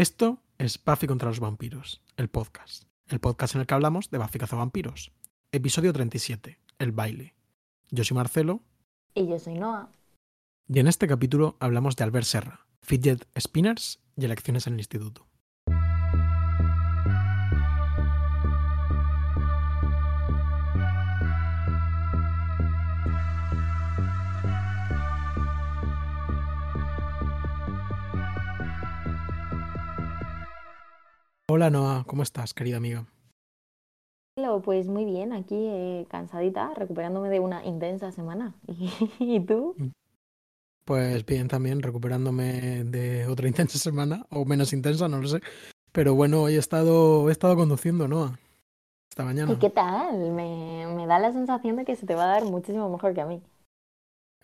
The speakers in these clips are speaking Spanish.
Esto es Buffy contra los vampiros, el podcast. El podcast en el que hablamos de Buffy cazavampiros. Episodio 37, el baile. Yo soy Marcelo. Y yo soy Noah. Y en este capítulo hablamos de Albert Serra, fidget spinners y elecciones en el instituto. Hola Noah, ¿cómo estás, querida amiga? Hola, pues muy bien, aquí eh, cansadita, recuperándome de una intensa semana. ¿Y tú? Pues bien, también recuperándome de otra intensa semana, o menos intensa, no lo sé. Pero bueno, hoy he estado, he estado conduciendo, Noah, esta mañana. ¿Y qué tal? Me, me da la sensación de que se te va a dar muchísimo mejor que a mí.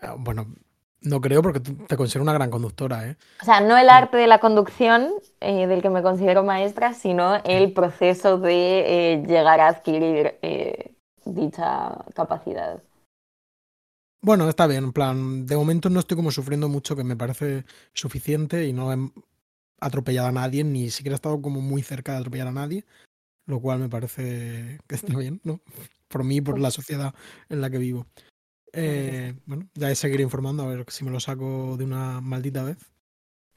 Ah, Bueno, no creo porque te considero una gran conductora, ¿eh? O sea, no el arte de la conducción, eh, del que me considero maestra, sino el proceso de eh, llegar a adquirir eh, dicha capacidad. Bueno, está bien, en plan, de momento no estoy como sufriendo mucho, que me parece suficiente y no he atropellado a nadie, ni siquiera he estado como muy cerca de atropellar a nadie, lo cual me parece que está bien, ¿no? Por mí y por la sociedad en la que vivo. Eh, bueno, ya seguiré informando a ver si me lo saco de una maldita vez.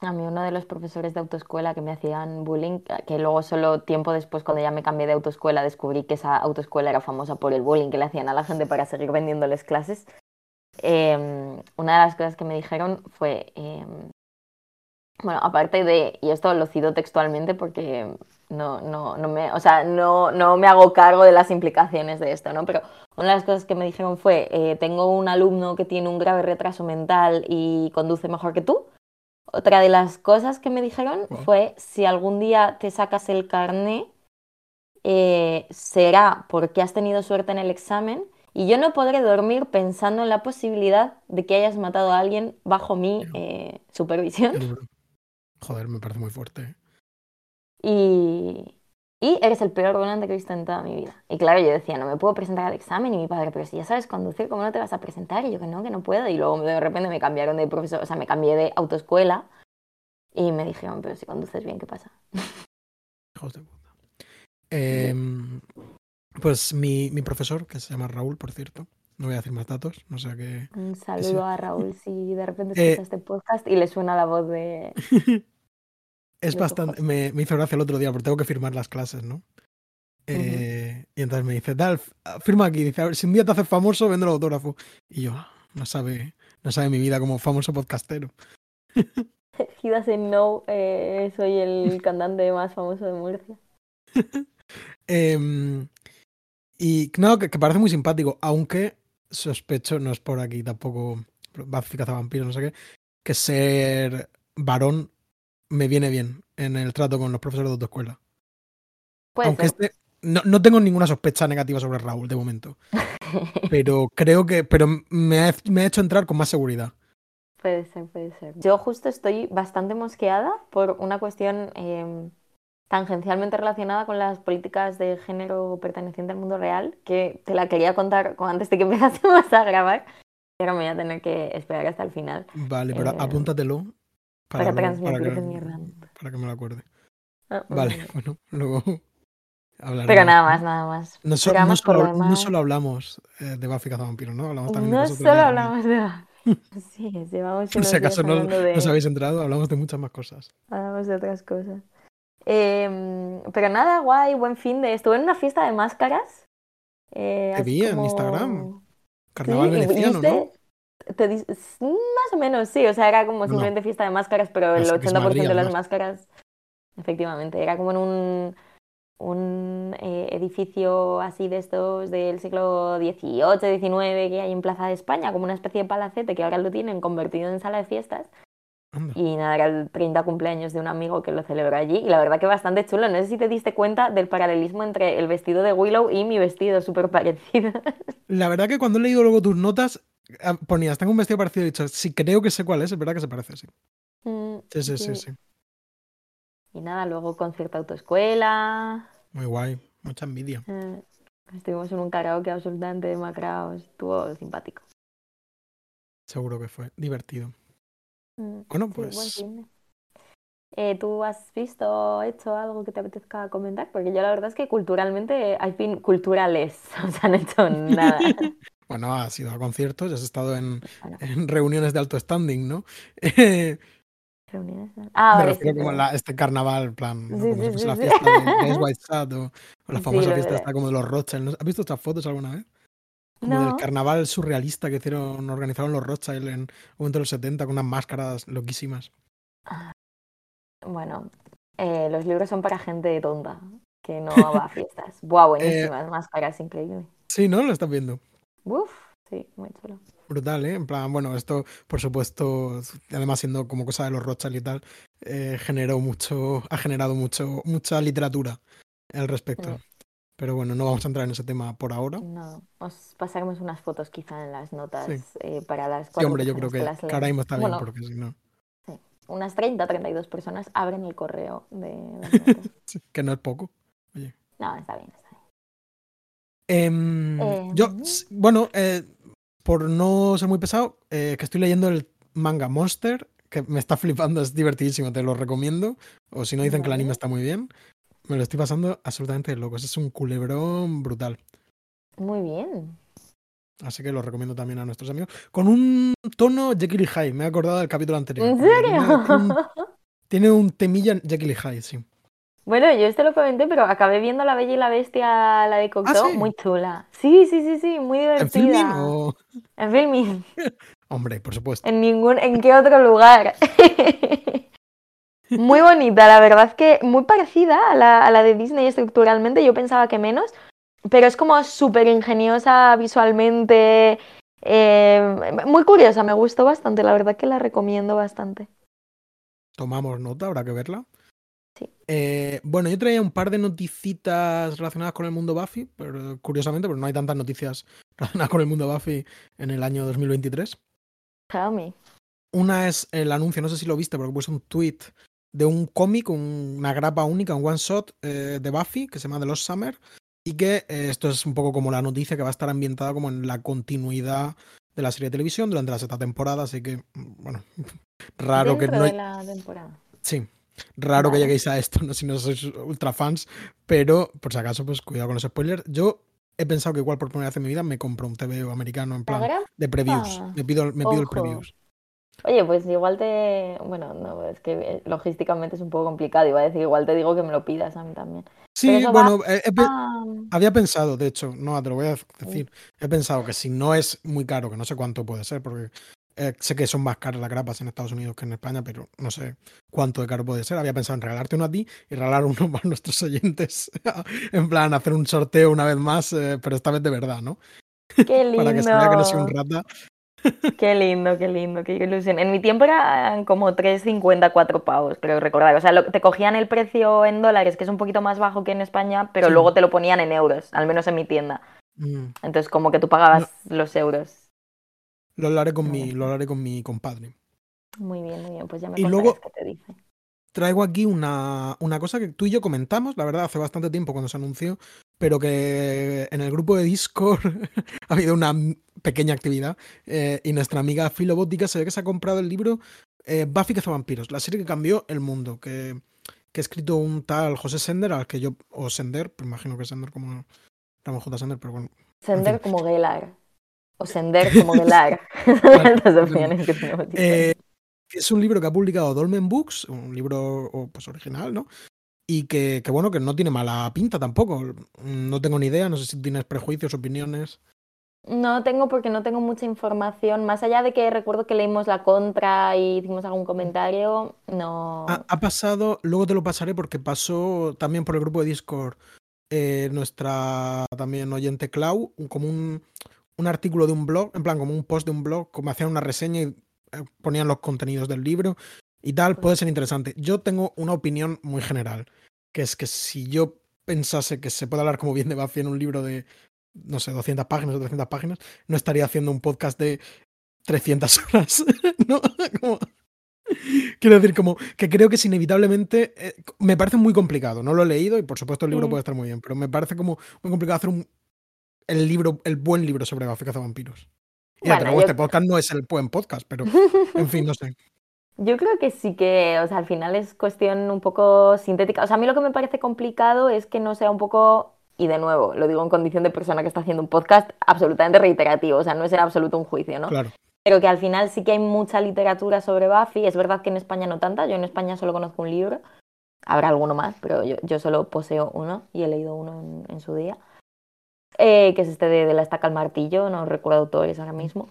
A mí uno de los profesores de autoescuela que me hacían bullying, que luego solo tiempo después cuando ya me cambié de autoescuela descubrí que esa autoescuela era famosa por el bullying que le hacían a la gente para seguir vendiéndoles clases. Eh, una de las cosas que me dijeron fue, eh, bueno, aparte de, y esto lo cito textualmente porque no, no, no me, o sea, no, no me hago cargo de las implicaciones de esto, ¿no? Pero una de las cosas que me dijeron fue, eh, tengo un alumno que tiene un grave retraso mental y conduce mejor que tú. Otra de las cosas que me dijeron fue, si algún día te sacas el carné, eh, será porque has tenido suerte en el examen y yo no podré dormir pensando en la posibilidad de que hayas matado a alguien bajo mi eh, supervisión. Joder, me parece muy fuerte. ¿Eh? Y, y eres el peor volante que he visto en toda mi vida. Y claro, yo decía, no me puedo presentar al examen. Y mi padre, pero si ya sabes conducir, ¿cómo no te vas a presentar? Y yo que no, que no puedo. Y luego de repente me cambiaron de profesor, o sea, me cambié de autoescuela. Y me dijeron, pero si conduces bien, ¿qué pasa? Hijos de puta. Em, pues mi, mi profesor, que se llama Raúl, por cierto, no voy a decir más datos, no sé qué. Un saludo a Raúl si de repente Eh, escucha este podcast y le suena la voz de... Es bastante. Me, me hizo gracia el otro día porque tengo que firmar las clases, ¿no? Eh, Y entonces me dice, tal, f- firma aquí. Dice, a ver, si un día te haces famoso, vende el autógrafo. Y yo, "Ah, no sabe, no sabe mi vida como famoso podcastero. He doesn't know, eh, soy el cantante más famoso de Murcia. Em, y no, que, que parece muy simpático, aunque sospecho, no es por aquí tampoco, Buffy vampiros, no sé qué, que ser varón me viene bien en el trato con los profesores de autoescuela. Puede Aunque ser. este, no, no tengo ninguna sospecha negativa sobre Raúl de momento. Pero creo que. Pero me ha, me ha hecho entrar con más seguridad. Puede ser, puede ser. Yo justo estoy bastante mosqueada por una cuestión eh, tangencialmente relacionada con las políticas de género perteneciente al mundo real, que te la quería contar con- antes de que empezásemos a grabar, pero me voy a tener que esperar hasta el final Vale, pero Eh, apúntatelo. Para, luego- transmitirte que, para que me lo acuerde. Ah, Vale, bueno. bueno, luego hablaremos. Pero nada más, nada más. No, so- solo, lo no solo hablamos eh, de Buffy Cazavampiros, ¿no? Hablamos también de no de solo hablamos de... Sí, llevamos Por si acaso no, de... os habéis enterado, hablamos de muchas más cosas. Hablamos de otras cosas. Em, pero nada, guay, buen fin de... Estuve en una fiesta de máscaras. eh, Te vi en Instagram. Carnaval Sí, veneciano, ¿no? Te dis- más o menos, sí, o sea, era como No. simplemente fiesta de máscaras, pero el Así que es 80% Madrid, de las máscaras, efectivamente, era como en un, un eh, edificio así de estos del siglo XVIII, XIX que hay en Plaza de España, como una especie de palacete que ahora lo tienen convertido en sala de fiestas. Anda. Y nada, era el 30 cumpleaños de un amigo que lo celebró allí. Y la verdad que bastante chulo. No sé si te diste cuenta del paralelismo entre el vestido de Willow y mi vestido, súper parecido. La verdad que cuando he leído luego tus notas, ponías, tengo un vestido parecido, y he dicho, sí, creo que sé cuál es, es verdad que se parece, sí. Mm, Sí, sí, sí. Y nada, luego concierto autoescuela. Muy guay, mucha envidia. eh, estuvimos en un karaoke absolutamente demacrado. Estuvo simpático. Seguro que fue divertido. Mm, Bueno, sí, pues de. eh, ¿tú has visto, hecho algo que te apetezca comentar? Porque yo la verdad es que culturalmente, al fin, culturales, o sea, no he hecho nada. bueno, has ido a conciertos, has estado en, en reuniones de alto standing, ¿no? Reuniones. Ah, Me refiero como la, este carnaval, plan, ¿no? como si fuese la fiesta de, White Sat o, o, la famosa fiesta esta como de los Rothschild. ¿Has visto estas fotos alguna vez? Como no. del carnaval surrealista que hicieron, organizaron los Rothschild en un momento de los 70 con unas máscaras loquísimas. Bueno, eh, los libros son para gente tonta, que no va a fiestas. Buah, buenísimas, eh, máscaras, increíble. Sí, ¿no? Lo estás viendo. Uf, sí, muy chulo. Brutal, ¿eh? En plan, bueno, esto, por supuesto, además siendo como cosa de los Rothschild y tal, eh, generó mucho, ha generado mucho, mucha literatura al respecto. Sí. Pero bueno, no vamos a entrar en ese tema por ahora. No, os pasaremos unas fotos quizá en las notas Sí. eh, para las Sí, cuatro hombre, yo creo que, que lean. ahora mismo está Bueno, bien, porque si no, sí, unas 30, 32 personas abren el correo de las notas. sí, que no es poco. Oye. No, está bien, está bien. Em, Eh, yo, bueno, eh, por no ser muy pesado, eh, que estoy leyendo el manga Monster, que me está flipando, es divertidísimo, te lo recomiendo. O si no dicen que el anime está muy bien, me lo estoy pasando absolutamente de locos. Es un culebrón brutal. Muy bien. Así que lo recomiendo también a nuestros amigos. Con un tono Jekyll y Hyde, me he acordado del capítulo anterior. ¿En serio? Tiene, tiene un, tiene un temilla Jekyll y Hyde, sí. Bueno, yo esto lo comenté, pero acabé viendo La Bella y la Bestia, la de Cocteau, ¿sí? muy chula. Sí, sí, sí, sí, muy ¿En filming divertida. o...? En filming. Hombre, por supuesto. En ningún, ¿en qué otro lugar? Muy bonita, la verdad es que muy parecida a la, a la de Disney estructuralmente, yo pensaba que menos, pero es como súper ingeniosa visualmente, eh, muy curiosa, me gustó bastante, la verdad que la recomiendo bastante. Tomamos nota, habrá que verla. Sí. Eh, bueno, yo traía un par de noticitas relacionadas con el mundo Buffy, pero curiosamente, pero no hay tantas noticias relacionadas con el mundo Buffy en el año 2023. Tell me. Una es el anuncio, no sé si lo viste, porque puse un tweet de un cómic, un- una grapa única, un one shot eh, de Buffy que se llama The Lost Summer y que eh, esto es un poco como la noticia que va a estar ambientada como en la continuidad de la serie de televisión durante la sexta temporada, así que mm, bueno, raro que no de la temporada. Sí, raro que lleguéis a esto, ¿no? si no sois ultra fans, pero por si acaso, pues cuidado con los spoilers. Yo he pensado que igual por primera vez en mi vida me compro un TVO americano en ¿La plan de previews. Ah, Me pido, me pido el previews. Oye, pues igual te... Bueno, no, es que eh, logísticamente es un poco complicado, iba a decir, igual te digo que me lo pidas a mí también. Sí, va bueno, he- he pe- a... había pensado, de hecho, no, te lo voy a decir. He pensado que si no es muy caro, que no sé cuánto puede ser, porque eh, sé que son más caras las grapas en Estados Unidos que en España, pero no sé cuánto de caro puede ser. Había pensado en regalarte uno a ti y regalar uno para nuestros oyentes. en plan, hacer un sorteo una vez más, eh, pero esta vez de verdad, ¿no? Qué lindo. Para que se vea que no soy un rata. Qué lindo, qué lindo, qué ilusión. En mi tiempo eran como 3,50, 4 pavos, creo recordar. O sea, lo- te cogían el precio en dólares, que es un poquito más bajo que en España, pero Sí. luego te lo ponían en euros, al menos en mi tienda. Mm, Entonces, como que tú pagabas los euros. Lo hablaré con Muy mi, bien. lo hablaré con mi compadre. Muy bien, muy bien, pues ya me Y luego- qué te dice. Traigo aquí una, una cosa que tú y yo comentamos, la verdad, hace bastante tiempo cuando se anunció, pero que en el grupo de Discord ha habido una pequeña actividad eh, y nuestra amiga Filobótica se ve que se ha comprado el libro eh, Buffy Cazavampiros, la serie que cambió el mundo, que, que ha escrito un tal José Sender, al que yo, o Sender, pues imagino que Sender como Ramón J. Sender, pero bueno. Sender fin. como Gelar. O Sender como Las opciones que tenemos. Eh, es un libro que ha publicado Dolmen Books, un libro pues, original, ¿no? Y que, que, bueno, que no tiene mala pinta tampoco. No tengo ni idea, no sé si tienes prejuicios, opiniones. No tengo porque no tengo mucha información. Más allá de que recuerdo que leímos la contra y hicimos algún comentario, no. Ha, ha pasado, luego te lo pasaré porque pasó también por el grupo de Discord eh, nuestra también oyente Clau, como un, un artículo de un blog, en plan como un post de un blog, como hacían una reseña y eh, ponían los contenidos del libro y tal, puede ser interesante. Yo tengo una opinión muy general, que es que si yo pensase que se puede hablar como bien de Buffy en un libro de, no sé, 200 páginas o 300 páginas, no estaría haciendo un podcast de 300 horas, ¿no? Como- Quiero decir, como que creo que es inevitablemente. eh, me parece muy complicado. No lo he leído y por supuesto el libro Mm. puede estar muy bien, pero me parece como muy complicado hacer un, el libro, el buen libro sobre Buffy Cazavampiros. Y Bueno, yo- este podcast no es el buen podcast, pero en fin, no sé. Yo creo que sí que, o sea, al final es cuestión un poco sintética. O sea, a mí lo que me parece complicado es que no sea un poco, y de nuevo, lo digo en condición de persona que está haciendo un podcast absolutamente reiterativo, o sea, no es en absoluto un juicio, ¿no? Claro. Pero que al final sí que hay mucha literatura sobre Buffy. Es verdad que en España no tanta, yo en España solo conozco un libro. Habrá alguno más, pero yo, yo solo poseo uno y he leído uno en, en su día. Eh, que es este de, de, la estaca al martillo, no recuerdo autores ahora mismo.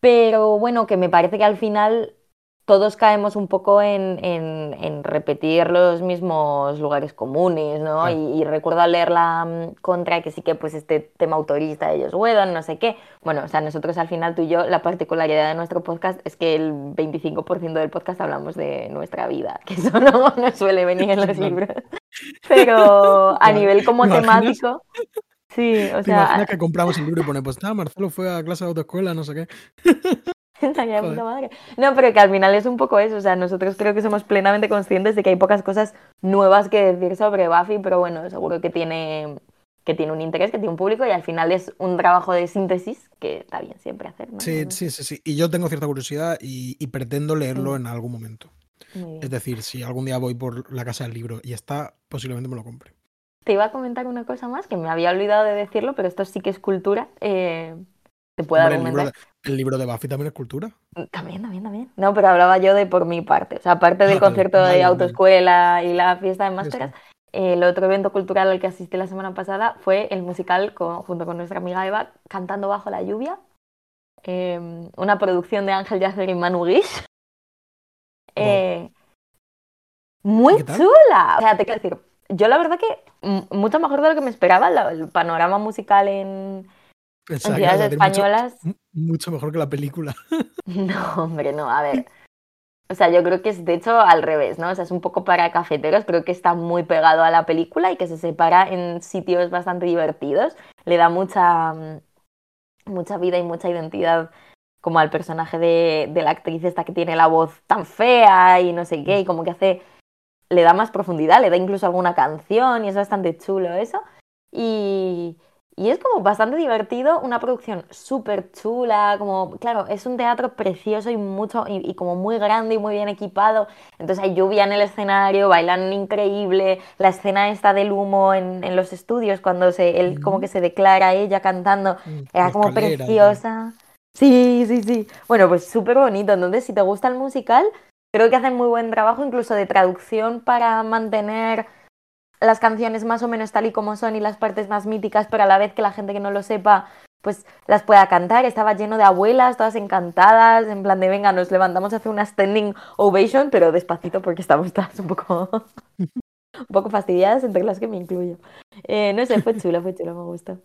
Pero bueno, que me parece que al final todos caemos un poco en, en, en repetir los mismos lugares comunes, ¿no? Claro. Y, y, recuerdo al leer la um, contra que sí que pues este tema autorista de ellos Whedon, no sé qué. Bueno, o sea, nosotros al final tú y yo, la particularidad de nuestro podcast es que el 25% del podcast hablamos de nuestra vida, que eso no, no suele venir en los libros. Pero a nivel como temático... Sí, o ¿Te sea... imaginas que compramos el libro y pone, pues nada, Marcelo fue a clase de autoescuela, no sé qué? Estaría puta madre. No, pero que al final es un poco eso. O sea, nosotros creo que somos plenamente conscientes de que hay pocas cosas nuevas que decir sobre Buffy, pero bueno, seguro que tiene, que tiene un interés, que tiene un público y al final es un trabajo de síntesis que está bien siempre hacer. ¿no? Sí, sí, sí, sí. Y yo tengo cierta curiosidad y, y pretendo leerlo Sí. en algún momento. Es decir, si algún día voy por la casa del libro y está, posiblemente me lo compre. Te iba a comentar una cosa más que me había olvidado de decirlo, pero esto sí que es cultura. Eh, te puedo Hombre, el, libro argumentar. de, el libro de Buffy también es cultura. También, también, también. No, pero hablaba yo de por mi parte. O sea, aparte del Ah, concierto vale, de vale. autoescuela y la fiesta de máscaras, el otro evento cultural al que asistí la semana pasada fue el musical con- junto con nuestra amiga Eva, Cantando bajo la lluvia. Eh, una producción de Ángel Yacer y Manu Guix. Eh, muy chula. O sea, te quiero decir, yo la verdad que mucho mejor de lo que me esperaba. la- el panorama musical en, en Pensaba a ciudades mucho- españolas. mucho mejor que la película. No, hombre, no, a ver. O sea, yo creo que es de hecho al revés, ¿no? O sea, es un poco para cafeteros, creo que está muy pegado a la película y que se separa en sitios bastante divertidos. Le da mucha, mm, mucha vida y mucha identidad como al personaje de, de la actriz esta que tiene la voz tan fea y no sé qué, y como que hace, le da más profundidad, le da incluso alguna canción y es bastante chulo eso. Y, y es como bastante divertido, una producción súper chula, como, claro, es un teatro precioso y mucho, y, y como muy grande y muy bien equipado. Entonces hay lluvia en el escenario, bailan increíble, la escena esta del humo en, en los estudios, cuando se, él como que se declara ella cantando, Mm, era como preciosa. Sí, sí, sí. Bueno, pues súper bonito. Entonces, si te gusta el musical, creo que hacen muy buen trabajo incluso de traducción para mantener las canciones más o menos tal y como son y las partes más míticas, pero a la vez que la gente que no lo sepa, pues las pueda cantar. Estaba lleno de abuelas, todas encantadas, en plan de venga, nos levantamos a hacer una standing ovation, pero despacito porque estamos todas un poco, un poco fastidiadas, entre las que me incluyo. Eh, no sé, fue chulo, fue chulo, me gustó.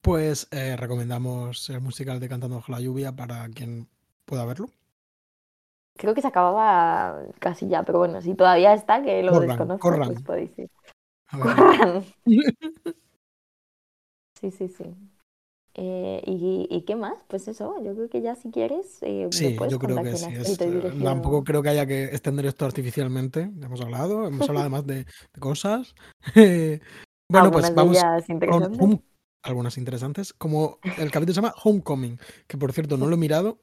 Pues eh, recomendamos el musical de Cantando bajo la lluvia para quien pueda verlo. Creo que se acababa casi ya, pero bueno, si todavía está, que lo Corran, desconozco, corran. pues podéis ir. Ver. Corran. Sí, sí, sí. Eh, ¿y, ¿Y qué más? Pues eso, yo creo que ya si quieres, eh, Sí, yo creo que sí. es, eh, tampoco creo que haya que extender esto artificialmente. Ya hemos hablado, hemos hablado además de, de cosas. Bueno, pues vamos con algunas interesantes. Como el capítulo se llama Homecoming, que por cierto no lo he mirado.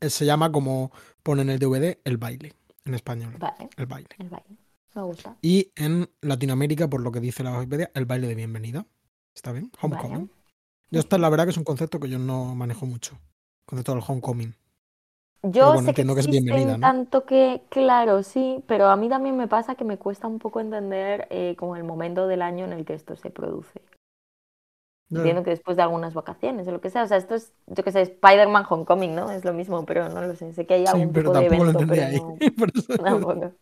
Eh, Se llama como pone en el DVD el baile, en español. Vale, El baile. el baile. Me gusta. Y en Latinoamérica, por lo que dice la Wikipedia, el baile de bienvenida. ¿Está bien? Homecoming. Vale. Yo esta la verdad que es un concepto que yo no manejo mucho. El concepto del homecoming. Yo bueno, sé que que es bienvenida, ¿no? tanto que, claro, sí, pero a mí también me pasa que me cuesta un poco entender eh, como el momento del año en el que esto se produce. Entiendo que después de algunas vacaciones o lo que sea, o sea, esto es, yo que sé, Spider-Man Homecoming, ¿no? Es lo mismo, pero no lo sé, sé que hay Sí, algún pero tipo de tampoco lo evento, entendí pero ahí. no, Por eso- tampoco.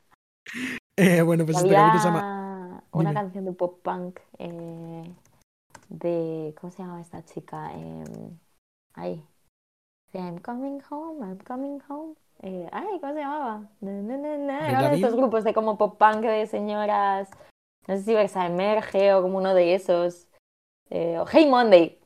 Eh, bueno, pues este capítulo se llama. Había una Dime. canción de pop punk eh, de, ¿cómo se llama esta chica? Eh, ahí. Sí, I'm coming home, I'm coming home. Eh, ay, ¿cómo se llamaba? ¿Avril Era uno de estos grupos de como pop punk de señoras. No sé si Versa Emerge o como uno de esos. Eh, o Hey Monday.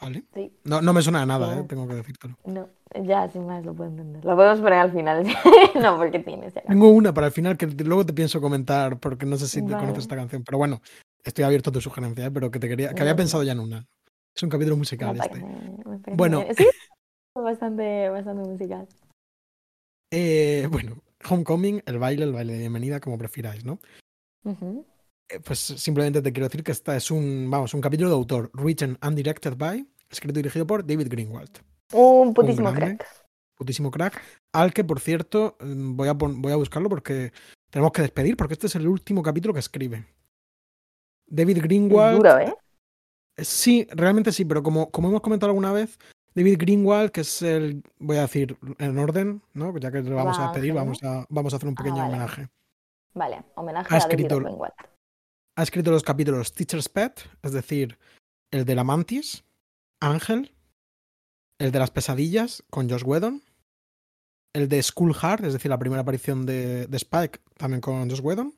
Vale. Sí. No, no me suena de nada, No. eh, tengo que decírtelo. No, ya sin más lo puedo entender. Lo podemos poner al final. no, porque tienes ya. Tengo una para el final que luego te pienso comentar porque no sé si te conoces esta canción. Pero bueno, estoy abierto a tu sugerencia, eh, pero que te quería, que había pensado ya en una. Es un capítulo musical este. me Bueno. bien. Sí, bastante, bastante musical. Eh, bueno, Homecoming, el baile, el baile de bienvenida, como prefiráis, ¿no? Eh, Pues simplemente te quiero decir que esta es un, vamos, un capítulo de autor, written and directed by, escrito y dirigido por David Greenwald, Un putísimo grande. crack. putísimo crack, al que, por cierto, mm, voy a, voy a buscarlo porque tenemos que despedir, porque este es el último capítulo que escribe. David Greenwald, duro, ¿eh? Eh, Sí, realmente sí, pero como, como hemos comentado alguna vez, David Greenwald, que es el, voy a decir en orden, ¿no? Ya que le vamos a despedir, vamos a, vamos a hacer un Ah, pequeño vale. homenaje. Vale, homenaje Ha a David Greenwald. Ha escrito los capítulos Teacher's Pet, es decir, el de la Mantis, Ángel, el de las pesadillas con Josh Whedon, el de School Hard, es decir, la primera aparición de, de Spike, también con Josh Whedon,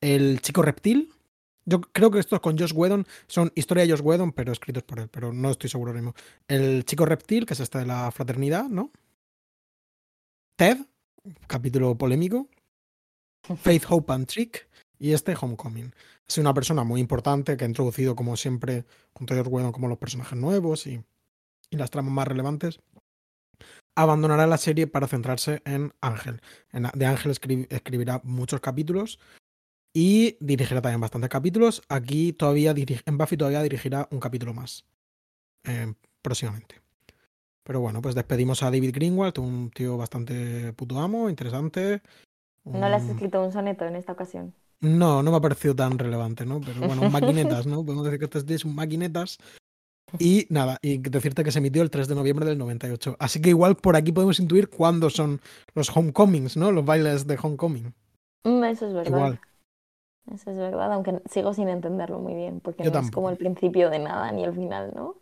el chico reptil. Yo creo que estos con Josh Whedon son historia de Josh Whedon, pero escritos por él, pero no estoy seguro ahora mismo. El chico reptil, que es este de la fraternidad, ¿no? Ted, capítulo polémico. Faith, Hope and Trick. Y este Homecoming. Es una persona muy importante que ha introducido, como siempre, junto a Josh Whedon, como los personajes nuevos y, y las tramas más relevantes. Abandonará la serie para centrarse en Ángel. En- de Ángel escri- escribirá muchos capítulos y dirigirá también bastantes capítulos. Aquí todavía diri- en Buffy todavía dirigirá un capítulo más eh, próximamente. Pero bueno, pues despedimos a David Greenwald, un tío bastante puto amo, interesante. No le has escrito un soneto en esta ocasión. No, no me ha parecido tan relevante, ¿no? Pero bueno, maquinetas, ¿no? Podemos decir que este es un maquinetas. Y nada, y decirte que se emitió el 3 de noviembre del 98. Así que igual por aquí podemos intuir cuándo son los homecomings, ¿no? Los bailes de homecoming. Mm, Eso es verdad. Igual. Eso es verdad, aunque sigo sin entenderlo muy bien, porque Yo no es como el principio de nada ni el final, ¿no?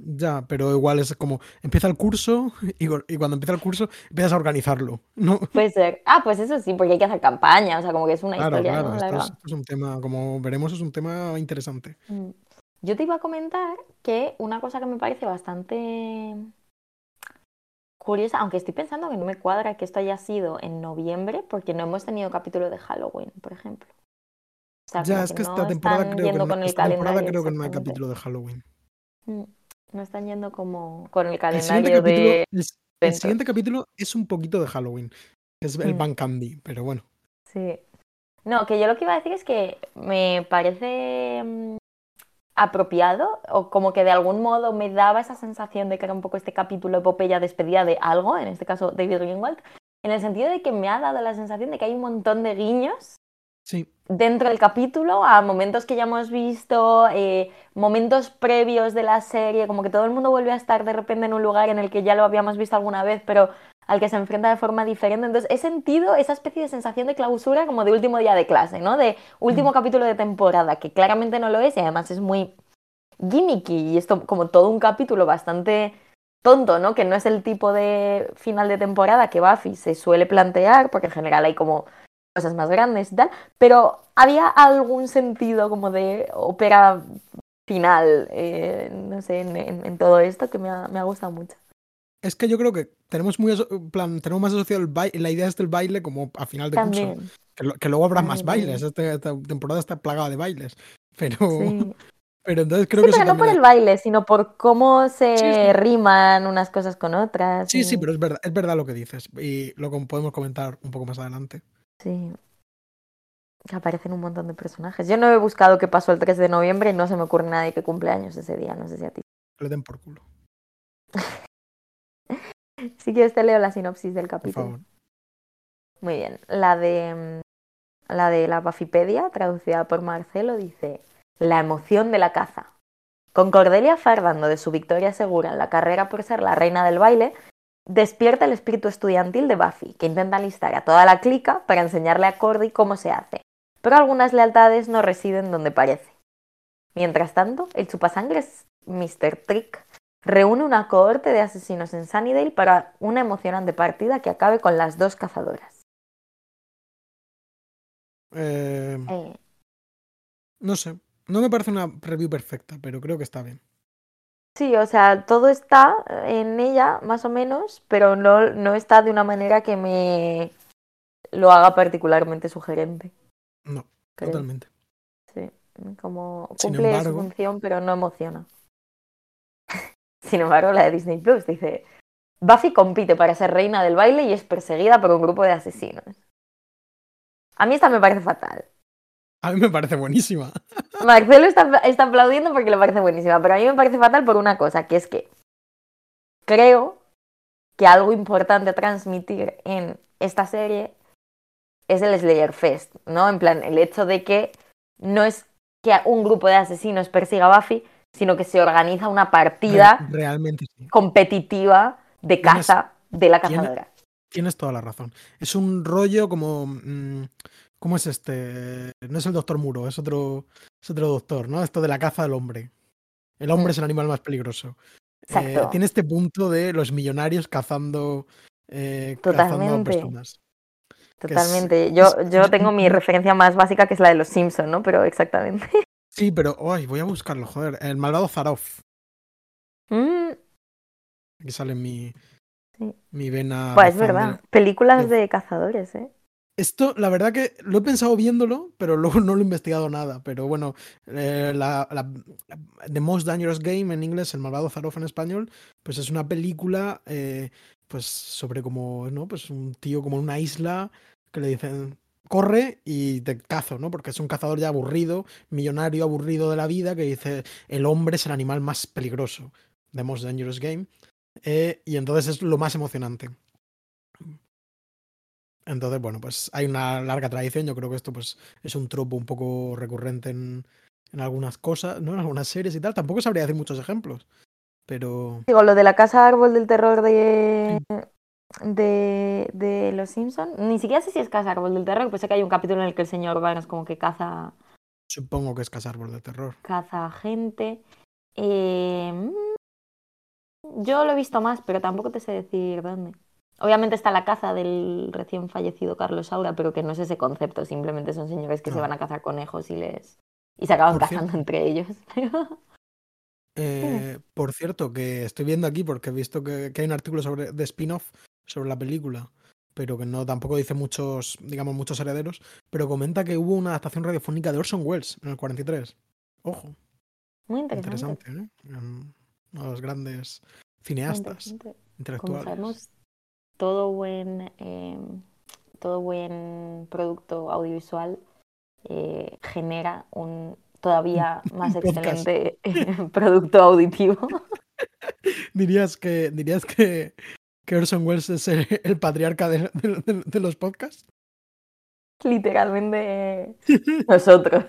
Ya, pero igual es como empieza el curso y, cuando empieza el curso empiezas a organizarlo, ¿no? Puede ser. Ah, pues eso sí, porque hay que hacer campaña, o sea, como que es una Claro, historia, claro, ¿no? esto es, Larga. esto es un tema, como veremos, es un tema interesante. Mm. Yo te iba a comentar que una cosa que me parece bastante curiosa, aunque estoy pensando que no me cuadra que esto haya sido en noviembre, porque no hemos tenido capítulo de Halloween, por ejemplo. O sea, Ya, es que esta temporada creo que no, con el esta temporada creo que no hay capítulo de Halloween. Mm, No están yendo como con el El calendario capítulo, de... el, el siguiente capítulo es un poquito de Halloween. Es el Mm. Candy, pero bueno. Sí. No, que yo lo que iba a decir es que me parece mm, apropiado o como que de algún modo me daba esa sensación de que era un poco este capítulo epopeya despedida de algo, en este caso David Greenwald, en el sentido de que me ha dado la sensación de que hay un montón de guiños Sí, dentro del capítulo a momentos que ya hemos visto, eh, momentos previos de la serie, como que todo el mundo vuelve a estar de repente en un lugar en el que ya lo habíamos visto alguna vez, pero al que se enfrenta de forma diferente. Entonces he sentido esa especie de sensación de clausura como de último día de clase, ¿no? De último capítulo de temporada, que claramente no lo es y además es muy gimmicky y esto como todo un capítulo bastante tonto, ¿no? Que no es el tipo de final de temporada que Buffy se suele plantear, porque en general hay como cosas más grandes y tal, pero había algún sentido como de ópera final, eh, no sé, en, en- en todo esto que me ha, me ha gustado mucho. es que yo creo que tenemos muy plan, tenemos más asociado el baile, la idea es del baile como a final de curso. Que, lo- que luego habrá más bailes. Esta temporada está plagada de bailes. Pero, sí. pero entonces creo Sí, que pero no por el baile, sino por cómo se Sí, sí. riman unas cosas con otras. Sí, sí, pero es verdad, es verdad lo que dices. Y lo podemos comentar un poco más adelante. Sí. Que aparecen un montón de personajes. Yo no he buscado qué pasó el 3 de noviembre y no se me ocurre nadie que cumple años ese día, no sé si a ti. Le den por culo, Si quieres te leo la sinopsis del por capítulo. favor. Muy bien. La de mm, la de la Bafipedia, traducida por Marcelo, dice La emoción de la caza. Con Cordelia fardando de su victoria segura en la carrera por ser la reina del baile, despierta el espíritu estudiantil de Buffy, que intenta alistar a toda la clica para enseñarle a Cordy cómo se hace. Pero algunas lealtades no residen donde parece. Mientras tanto, el chupasangres Mr. Trick reúne una cohorte de asesinos en Sunnydale para una emocionante partida que acabe con las dos cazadoras. Eh, Eh, no sé. No me parece una review perfecta, pero creo que está bien. Sí, o sea, todo está en ella, más o menos, pero no, no está de una manera que me lo haga particularmente sugerente. No, creo. totalmente. Sí, como cumple su función, pero no emociona. Sin embargo, la de Disney Plus dice, Buffy compite para ser reina del baile y es perseguida por un grupo de asesinos. A mí esta me parece fatal. A mí me parece buenísima. Marcelo está, está aplaudiendo porque le parece buenísima, pero a mí me parece fatal por una cosa, que es que creo que algo importante a transmitir en esta serie es el Slayer Fest, ¿no? En plan, el hecho de que no es que un grupo de asesinos persiga a Buffy, sino que se organiza una partida Realmente sí. competitiva de caza de la cazadora. Tienes toda la razón. Es un rollo como. mm, ¿Cómo es este? No es el doctor Muro, es otro, es otro doctor, ¿no? Esto de la caza del hombre. El hombre es el animal más peligroso. Eh, Exacto. tiene este punto de los millonarios cazando, eh, cazando Totalmente. personas. que es- Totalmente. Yo, es- yo es tengo mi referencia más básica, que es la de los Simpson, ¿no? Pero exactamente. Sí, pero ay, voy a buscarlo, joder. El malvado Zaroff. Mm, Aquí sale mi, Sí. mi vena. pues es verdad. Películas de- de cazadores, ¿eh? Esto, la verdad que lo he pensado viéndolo, pero luego no lo he investigado nada. Pero bueno, eh, la, la- The Most Dangerous Game en inglés, El Malvado Zaroff en español, pues es una película eh, pues sobre como, ¿no? Pues un tío como en una isla que le dicen, corre y te cazo, ¿no? Porque es un cazador ya aburrido, millonario aburrido de la vida, que dice, el hombre es el animal más peligroso. The Most Dangerous Game. Eh, y entonces es lo más emocionante. Entonces, bueno, pues hay una larga tradición. Yo creo que esto pues es un tropo un poco recurrente en, en algunas cosas, ¿no? En algunas series y tal. Tampoco sabría decir muchos ejemplos. Pero Digo, lo de la casa árbol del terror de, de, de los Simpson, ni siquiera sé si es casa árbol del terror, pues sé que hay un capítulo en el que el señor Barnes como que caza, supongo que es Casarbol de Terror. caza gente. Eh, mm, yo lo he visto más, pero tampoco te sé decir dónde. Obviamente está la caza del recién fallecido Carlos Saura, pero que no es ese concepto, simplemente son señores que se van a cazar conejos y les y se acaban Por cazando cierto. entre ellos. Eh, por cierto, que estoy viendo aquí porque he visto que, que hay un artículo sobre de spin-off sobre la película, pero que no tampoco dice muchos, digamos, muchos herederos, pero comenta que hubo una adaptación radiofónica de Orson Welles en el 43. Ojo, Muy interesante. interesante, ¿eh? Uno de los grandes cineastas. Como intelectuales. sabemos, todo buen, eh, todo buen producto audiovisual eh, genera un todavía más excelente producto auditivo. ¿Dirías que, dirías que, que Orson Welles es el, el patriarca de, de- de- de los podcasts? Literalmente nosotros.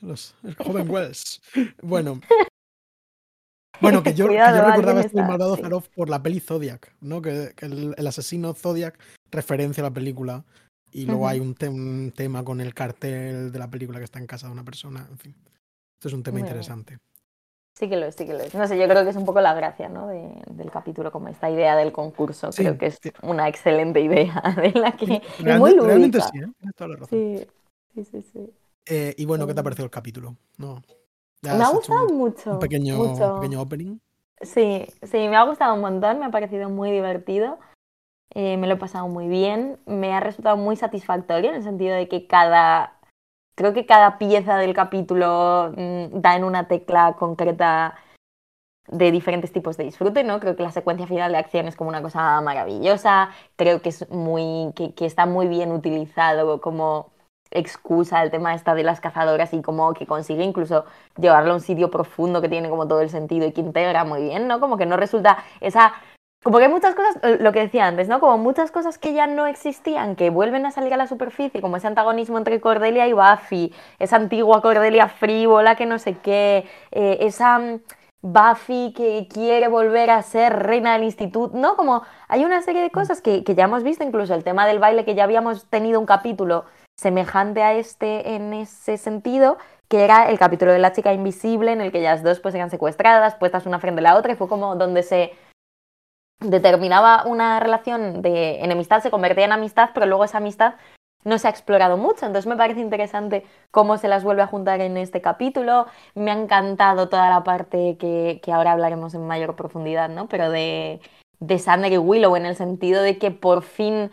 Los, el joven Wells. Bueno. Bueno, que yo, que Cuidado, yo alguien recordaba está- malvado sí. Zaroff por la peli Zodiac, ¿no? Que, que el, el asesino Zodiac referencia a la película. Y luego hay un, te- un tema con el cartel de la película que está en casa de una persona. En fin. Esto es un tema Muy bien. interesante. Sí que lo es, sí que lo es. No sé, yo creo que es un poco la gracia ¿no? de- del capítulo, como esta idea del concurso. Sí, creo que es sí. una excelente idea de la que... Realmente, muy realmente lúdica. sí, ¿eh? Tienes toda la razón. Sí, sí, sí, sí. Eh, y bueno, ¿qué te ha Mm. parecido el capítulo? No. Me ha gustado un, mucho. un pequeño, mucho. pequeño opening. Sí, sí, me ha gustado un montón, me ha parecido muy divertido, eh, me lo he pasado muy bien, me ha resultado muy satisfactorio en el sentido de que cada, creo que cada pieza del capítulo mm, da en una tecla concreta de diferentes tipos de disfrute, ¿no? Creo que la secuencia final de acción es como una cosa maravillosa, creo que es muy, que, que está muy bien utilizado como excusa el tema de las cazadoras y como que consigue incluso llevarlo a un sitio profundo que tiene como todo el sentido y que integra muy bien, ¿no? Como que no resulta esa... Como que hay muchas cosas, eh, lo que decía antes, ¿no? Como muchas cosas que ya no existían, que vuelven a salir a la superficie, como ese antagonismo entre Cordelia y Buffy, esa antigua Cordelia frívola que no sé qué, eh, esa mm, Buffy que quiere volver a ser reina del instituto, ¿no? Como hay una serie de cosas que, que ya hemos visto, incluso el tema del baile, que ya habíamos tenido un capítulo semejante a este en ese sentido, que era el capítulo de la chica invisible, en el que ellas dos pues eran secuestradas, puestas una frente a la otra, y fue como donde se determinaba una relación de enemistad, se convertía en amistad, pero luego esa amistad no se ha explorado mucho, entonces me parece interesante cómo se las vuelve a juntar en este capítulo, me ha encantado toda la parte que, que ahora hablaremos en mayor profundidad, ¿no? Pero de, de Sander y Willow, en el sentido de que por fin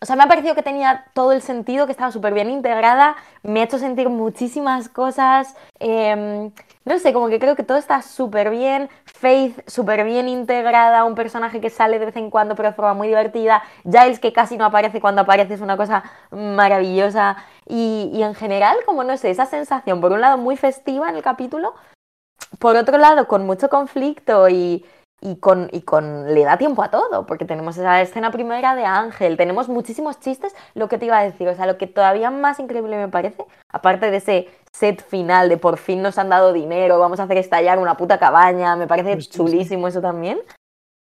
o sea, me ha parecido que tenía todo el sentido, que estaba súper bien integrada, me ha hecho sentir muchísimas cosas, em, no sé, como que creo que todo está súper bien, Faith súper bien integrada, un personaje que sale de vez en cuando pero de forma muy divertida, Giles que casi no aparece cuando aparece es una cosa maravillosa y, y en general, como no sé, esa sensación, por un lado muy festiva en el capítulo, por otro lado con mucho conflicto y y con, y con le da tiempo a todo, porque tenemos esa escena primera de Ángel, tenemos muchísimos chistes, lo que te iba a decir, o sea, lo que todavía más increíble me parece, aparte de ese set final de por fin nos han dado dinero, vamos a hacer estallar una puta cabaña, me parece chulísimo eso también,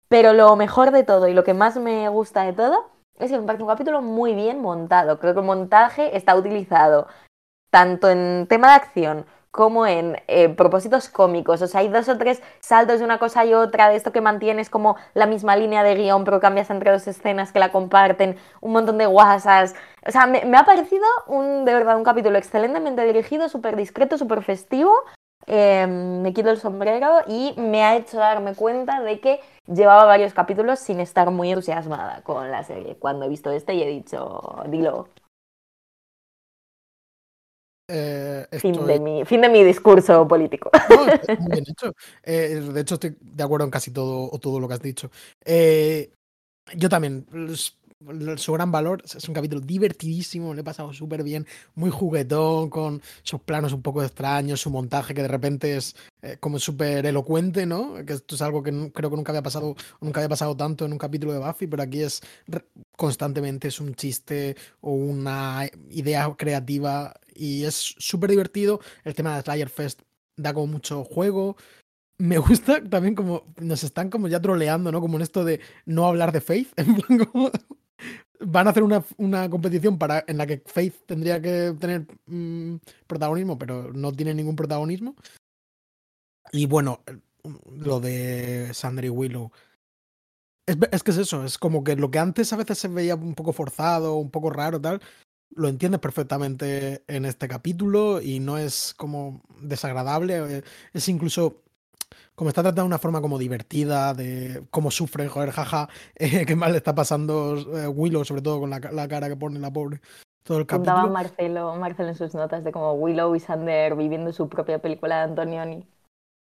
pero lo mejor de todo y lo que más me gusta de todo es que me parece un capítulo muy bien montado, creo que el montaje está utilizado tanto en tema de acción como en eh, propósitos cómicos. O sea, hay dos o tres saltos de una cosa y otra, de esto que mantienes como la misma línea de guion, pero cambias entre dos escenas que la comparten, un montón de guasas. O sea, me, ha parecido un, de verdad un capítulo excelentemente dirigido, súper discreto, súper festivo. Em, me quito el sombrero y me ha hecho darme cuenta de que llevaba varios capítulos sin estar muy entusiasmada con la serie. Cuando he visto este y he dicho, dilo, eh, fin, de mi, fin de mi discurso político. Eh, de hecho, estoy de acuerdo en casi todo, o todo lo que has dicho. Eh, yo también su gran valor es un capítulo divertidísimo, le he pasado súper bien, muy juguetón, con sus planos un poco extraños, su montaje que de repente es eh, como súper elocuente, ¿no? Que esto es algo que creo que nunca había pasado, nunca había pasado tanto en un capítulo de Buffy, pero aquí es constantemente es un chiste o una idea creativa y es súper divertido. El tema de Slayer Fest da como mucho juego, me gusta también como nos están como ya troleando, ¿no? Como en esto de no hablar de Faith. En plan, como van a hacer una, una, competición para, en la que Faith tendría que tener mm, protagonismo, pero no tiene ningún protagonismo. Y bueno, lo de Sandra y Willow. Es, es, que es eso, es como que lo que antes a veces se veía un poco forzado, un poco raro, tal, lo entiendes perfectamente en este capítulo y no es como desagradable, eh, es incluso como está tratado de una forma como divertida, de cómo sufre, joder, jaja, eh, qué mal le está pasando eh, Willow, sobre todo con la, cara que pone la pobre. Todo el capítulo. Marcelo, Marcelo en sus notas de como Willow y Sander viviendo su propia película de Antonioni.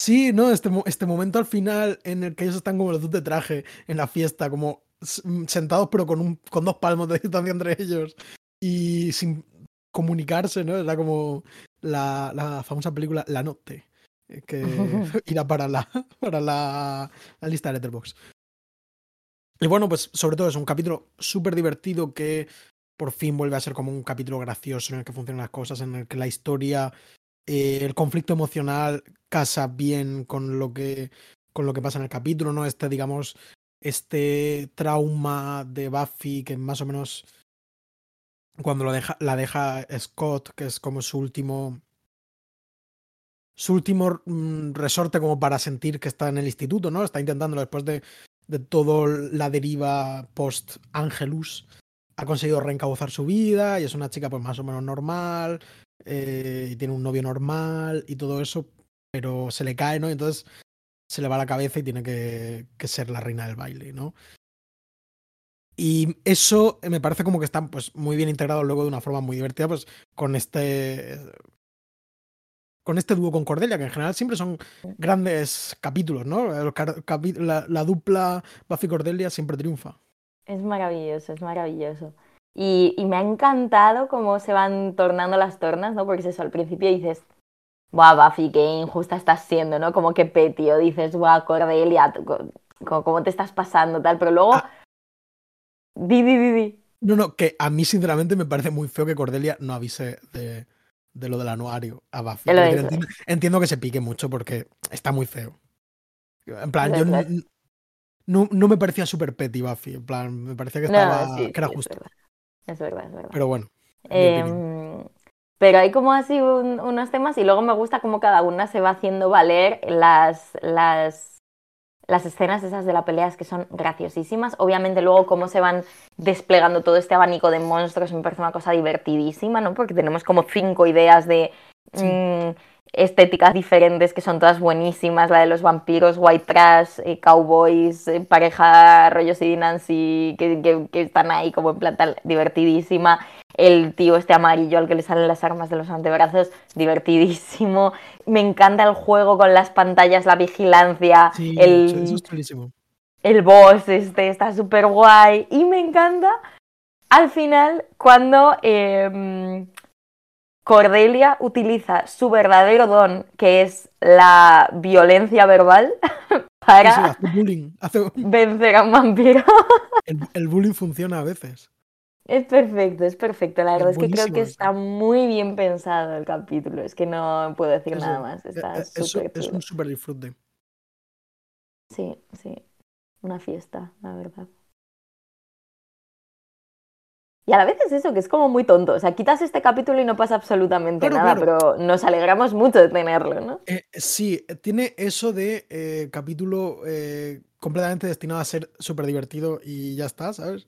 Sí, no, este, este momento al final en el que ellos están como los dos de traje en la fiesta, como mm, sentados pero con, un, con dos palmos de distancia entre ellos y sin comunicarse, ¿no? Era como la, la famosa película La Noche que irá para la, para la, la lista de Letterboxd. Y bueno, pues sobre todo es un capítulo súper divertido que por fin vuelve a ser como un capítulo gracioso en el que funcionan las cosas, en el que la historia, eh, el conflicto emocional casa bien con lo que con lo que pasa en el capítulo, ¿no? Este, digamos, este trauma de Buffy que más o menos cuando lo deja, la deja Scott, que es como su último su último mm, resorte como para sentir que está en el instituto, ¿no? Está intentándolo después de, de toda la deriva post-Angelus. Ha conseguido reencauzar su vida y es una chica pues más o menos normal, eh, y tiene un novio normal y todo eso, pero se le cae, ¿no? Y entonces se le va la cabeza y tiene que, que ser la reina del baile, ¿no? Y eso me parece como que está pues, muy bien integrado luego de una forma muy divertida, pues con este con este dúo con Cordelia, que en general siempre son grandes capítulos, ¿no? La, la dupla Buffy Cordelia siempre triunfa. Es maravilloso, es maravilloso. Y, y, me ha encantado cómo se van tornando las tornas, ¿no? Porque es eso, al principio dices, ¡buah, Buffy, qué injusta estás siendo, ¿no? Como que petio, dices, ¡buah, Cordelia, cómo te estás pasando, tal! Pero luego... Ah. Di, di, di, di. No, no, que a mí sinceramente me parece muy feo que Cordelia no avise de, de lo del anuario a Buffy. Entiendo, que se pique mucho porque está muy feo. En plan, yo no, no, me parecía súper petty Buffy. En plan, me parecía que, estaba, que era justo. Es verdad. es verdad, Pero bueno. Em, pero hay como así unos temas y luego me gusta cómo cada una se va haciendo valer las, las las escenas esas de la pelea es que son graciosísimas. Obviamente luego cómo se van desplegando todo este abanico de monstruos me parece una cosa divertidísima, ¿no? Porque tenemos como cinco ideas de mm, estéticas diferentes que son todas buenísimas, la de los vampiros, white trash, eh, cowboys, eh, pareja rollos y Nancy que, que, que, están ahí como en planta divertidísima, el tío este amarillo al que le salen las armas de los antebrazos, divertidísimo, me encanta el juego con las pantallas, la vigilancia, Sí, el, eso es chulísimo. el boss este está súper guay y me encanta al final cuando eh, Cordelia utiliza su verdadero don, que es la violencia verbal, para Sí, sí, hace bullying. hace- vencer a un vampiro. el, el bullying funciona a veces. Es perfecto, es perfecto. La verdad es que creo que está muy bien pensado el capítulo. Es que no puedo decir Eso, nada más. eh, Está eh, es, súper es un super disfrute. Sí, sí. Una fiesta, la verdad. Y a la vez es eso, que es como muy tonto. O sea, quitas este capítulo y no pasa absolutamente Claro, nada, claro. pero nos alegramos mucho de tenerlo, ¿no? Eh, sí, tiene eso de eh, capítulo eh, completamente destinado a ser súper divertido y ya está, ¿sabes?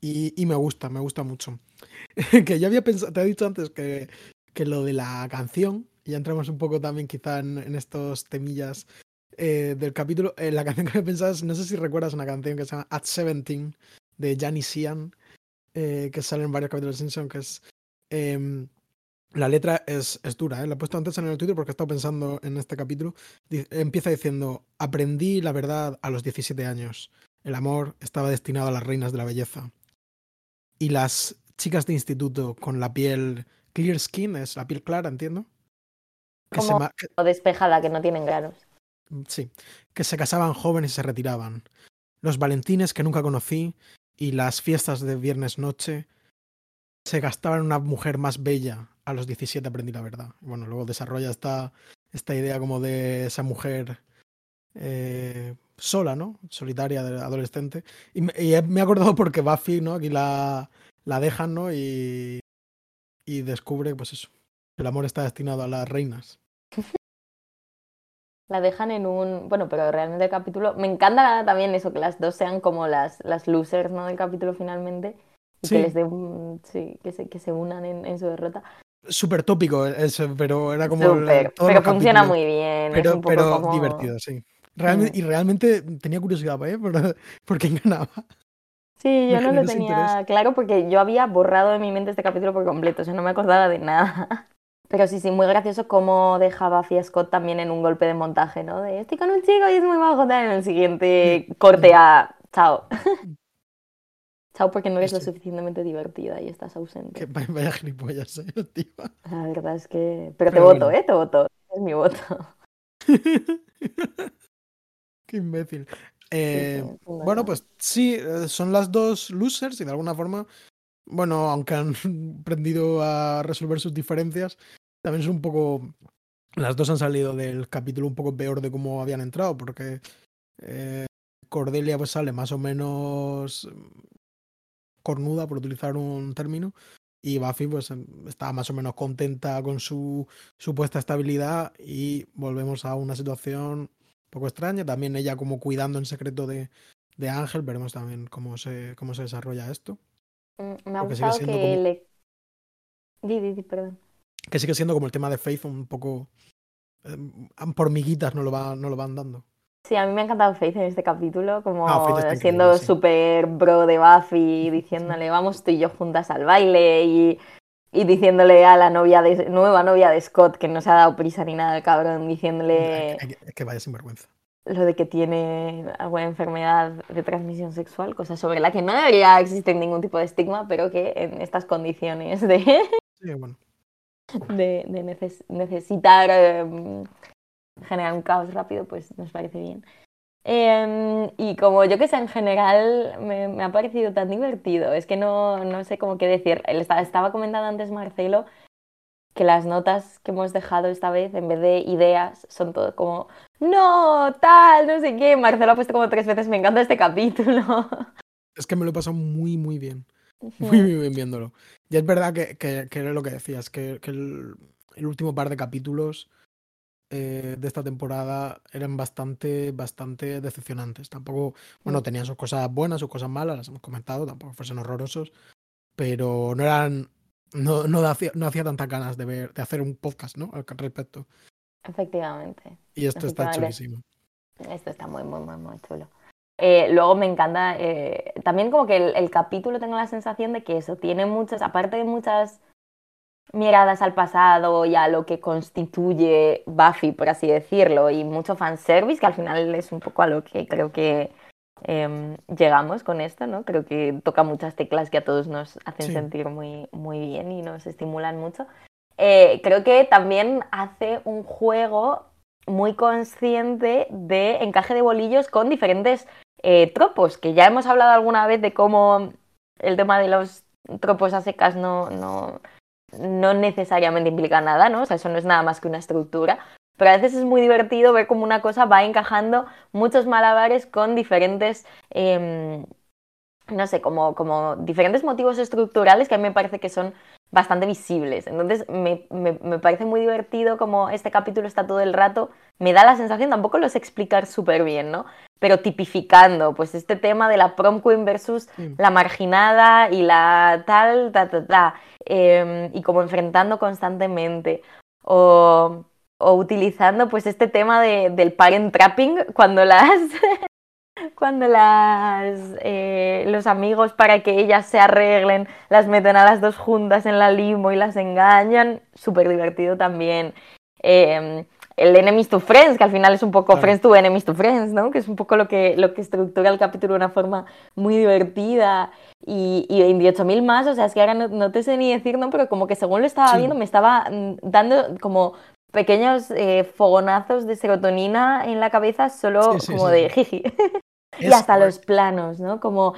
Y, y me gusta, me gusta mucho. que yo había pensado, te he dicho antes que, que lo de la canción, y ya entramos un poco también quizá en, en estos temillas eh, del capítulo, eh, la canción que me pensabas, no sé si recuerdas una canción que se llama At 17 de Gianni Sian, eh, que sale en varios capítulos de Simpson, que es... em, la letra es, es dura, ¿eh? la he puesto antes en el Twitter porque he estado pensando en este capítulo. Empieza diciendo, aprendí la verdad a los 17 años. El amor estaba destinado a las reinas de la belleza. Y las chicas de instituto con la piel clear skin, es la piel clara, entiendo. Que Como- O despejada, que no tienen granos. sí, que se casaban jóvenes y se retiraban. Los valentines que nunca conocí y las fiestas de viernes noche se gastaban en una mujer más bella. A los 17 aprendí la verdad. Bueno, luego desarrolla esta, esta idea como de esa mujer eh, sola, ¿no? Solitaria, adolescente. Y me, y he- me he acordado porque Buffy, ¿no? Aquí la, la dejan, ¿no? Y, y descubre, pues eso, que el amor está destinado a las reinas. La dejan en un. Bueno, pero realmente el capítulo. Me encanta también eso, que las dos sean como las, las losers, ¿no? Del capítulo finalmente. Y Sí. que les dé un. Sí, que se, que se unan en, en su derrota. Súper tópico, eso, pero era como... todos Pero funciona capítulos. muy bien. es Pero, un poco pero como- divertido, sí. Realmente, Mm. Y realmente tenía curiosidad, ¿eh? Por, por quién ganaba. Sí, yo no lo tenía interés. claro porque yo había borrado de mi mente este capítulo por completo, o sea, no me acordaba de nada. Pero sí, sí, muy gracioso cómo dejaba a Scott también en un golpe de montaje, ¿no? De estoy con un chico y es muy bajo, en el siguiente corte a chao. chao porque no eres lo suficientemente divertida y estás ausente. Que vaya, gilipollas, ¿eh? tío. La verdad es que... Pero te Pero voto, bueno. ¿eh? Te voto. Es mi voto. Qué imbécil. Eh, sí, bueno, pues sí, eh, son las dos losers y de alguna forma, bueno, aunque han aprendido a resolver sus diferencias, también son un poco... Las dos han salido del capítulo un poco peor de cómo habían entrado, porque eh, Cordelia pues sale más o menos mm, cornuda, por utilizar un término, y Buffy pues está más o menos contenta con su supuesta estabilidad y volvemos a una situación un poco extraña. También ella como cuidando en secreto de, de Ángel, veremos también cómo se, cómo se desarrolla esto. Mm, Me ha porque gustado que como- le... Di, di, di, perdón. Que sigue siendo como el tema de Faith un poco... em, por miguitas no lo, va, no lo van dando. Sí, a mí me ha encantado Faith en este capítulo, como Ah, siendo sí. súper bro de Buffy, diciéndole vamos tú y yo juntas al baile y, y diciéndole a la novia de, nueva novia de Scott que no se ha dado prisa ni nada el cabrón, diciéndole Es que- es que vaya sinvergüenza. lo de que tiene alguna enfermedad de transmisión sexual, cosa sobre la que no debería existir ningún tipo de estigma, pero que en estas condiciones de, Sí, bueno. De, de neces- necesitar em, generar un caos rápido, pues nos parece bien. Em, y como yo que sé, en general me, me ha parecido tan divertido, es que no, no sé cómo qué decir. Estaba comentando antes Marcelo que las notas que hemos dejado esta vez, en vez de ideas, son todo como, no, tal, no sé qué. Marcelo ha puesto como tres veces, me encanta este capítulo. Es que me lo he pasado muy, muy bien. Muy, muy bien viéndolo. Y es verdad que, que, que era lo que decías, que, que el, el último par de capítulos eh, de esta temporada eran bastante, bastante decepcionantes. Tampoco, bueno, Mm. tenían sus cosas buenas, sus cosas malas, las hemos comentado, tampoco fuesen horrorosos, pero no eran no, no, hacía, no hacía tantas ganas de ver, de hacer un podcast, ¿no? Al respecto. Efectivamente. Y esto está chulísimo. Esto está muy, muy, muy, muy chulo. Eh, luego me encanta, eh, también como que el, capítulo tengo la sensación de que eso tiene muchas, aparte de muchas miradas al pasado y a lo que constituye Buffy, por así decirlo, y mucho fanservice, que al final es un poco a lo que creo que em, llegamos con esto, ¿no? Creo que toca muchas teclas que a todos nos hacen sentir muy, muy bien y nos estimulan mucho. Eh, creo que también hace un juego muy consciente de encaje de bolillos con diferentes eh, tropos, que ya hemos hablado alguna vez de cómo el tema de los tropos a secas no, no, no necesariamente implica nada, ¿no? O sea, eso no es nada más que una estructura. Pero a veces es muy divertido ver cómo una cosa va encajando muchos malabares con diferentes, em, no sé, como, como diferentes motivos estructurales que a mí me parece que son bastante visibles. Entonces me, me, parece muy divertido como este capítulo está todo el rato, me da la sensación, tampoco lo sé explicar súper bien, ¿no? Pero tipificando, pues este tema de la prom queen versus la marginada y la tal, ta, ta, ta, em, y como enfrentando constantemente. O, o utilizando pues este tema de, del parent trapping cuando las cuando las, eh, los amigos para que ellas se arreglen las meten a las dos juntas en la limo y las engañan, súper divertido también. Em, el enemies to friends, que al final es un poco friends to enemies to friends, ¿no? Que es un poco lo que, lo que estructura el capítulo de una forma muy divertida. Y, y 28.000 más, o sea, es que ahora no, te sé ni decir, ¿no? Pero como que según lo estaba viendo me estaba mm, dando como pequeños eh, fogonazos de serotonina en la cabeza solo como de jiji. y hasta los planos, ¿no? Como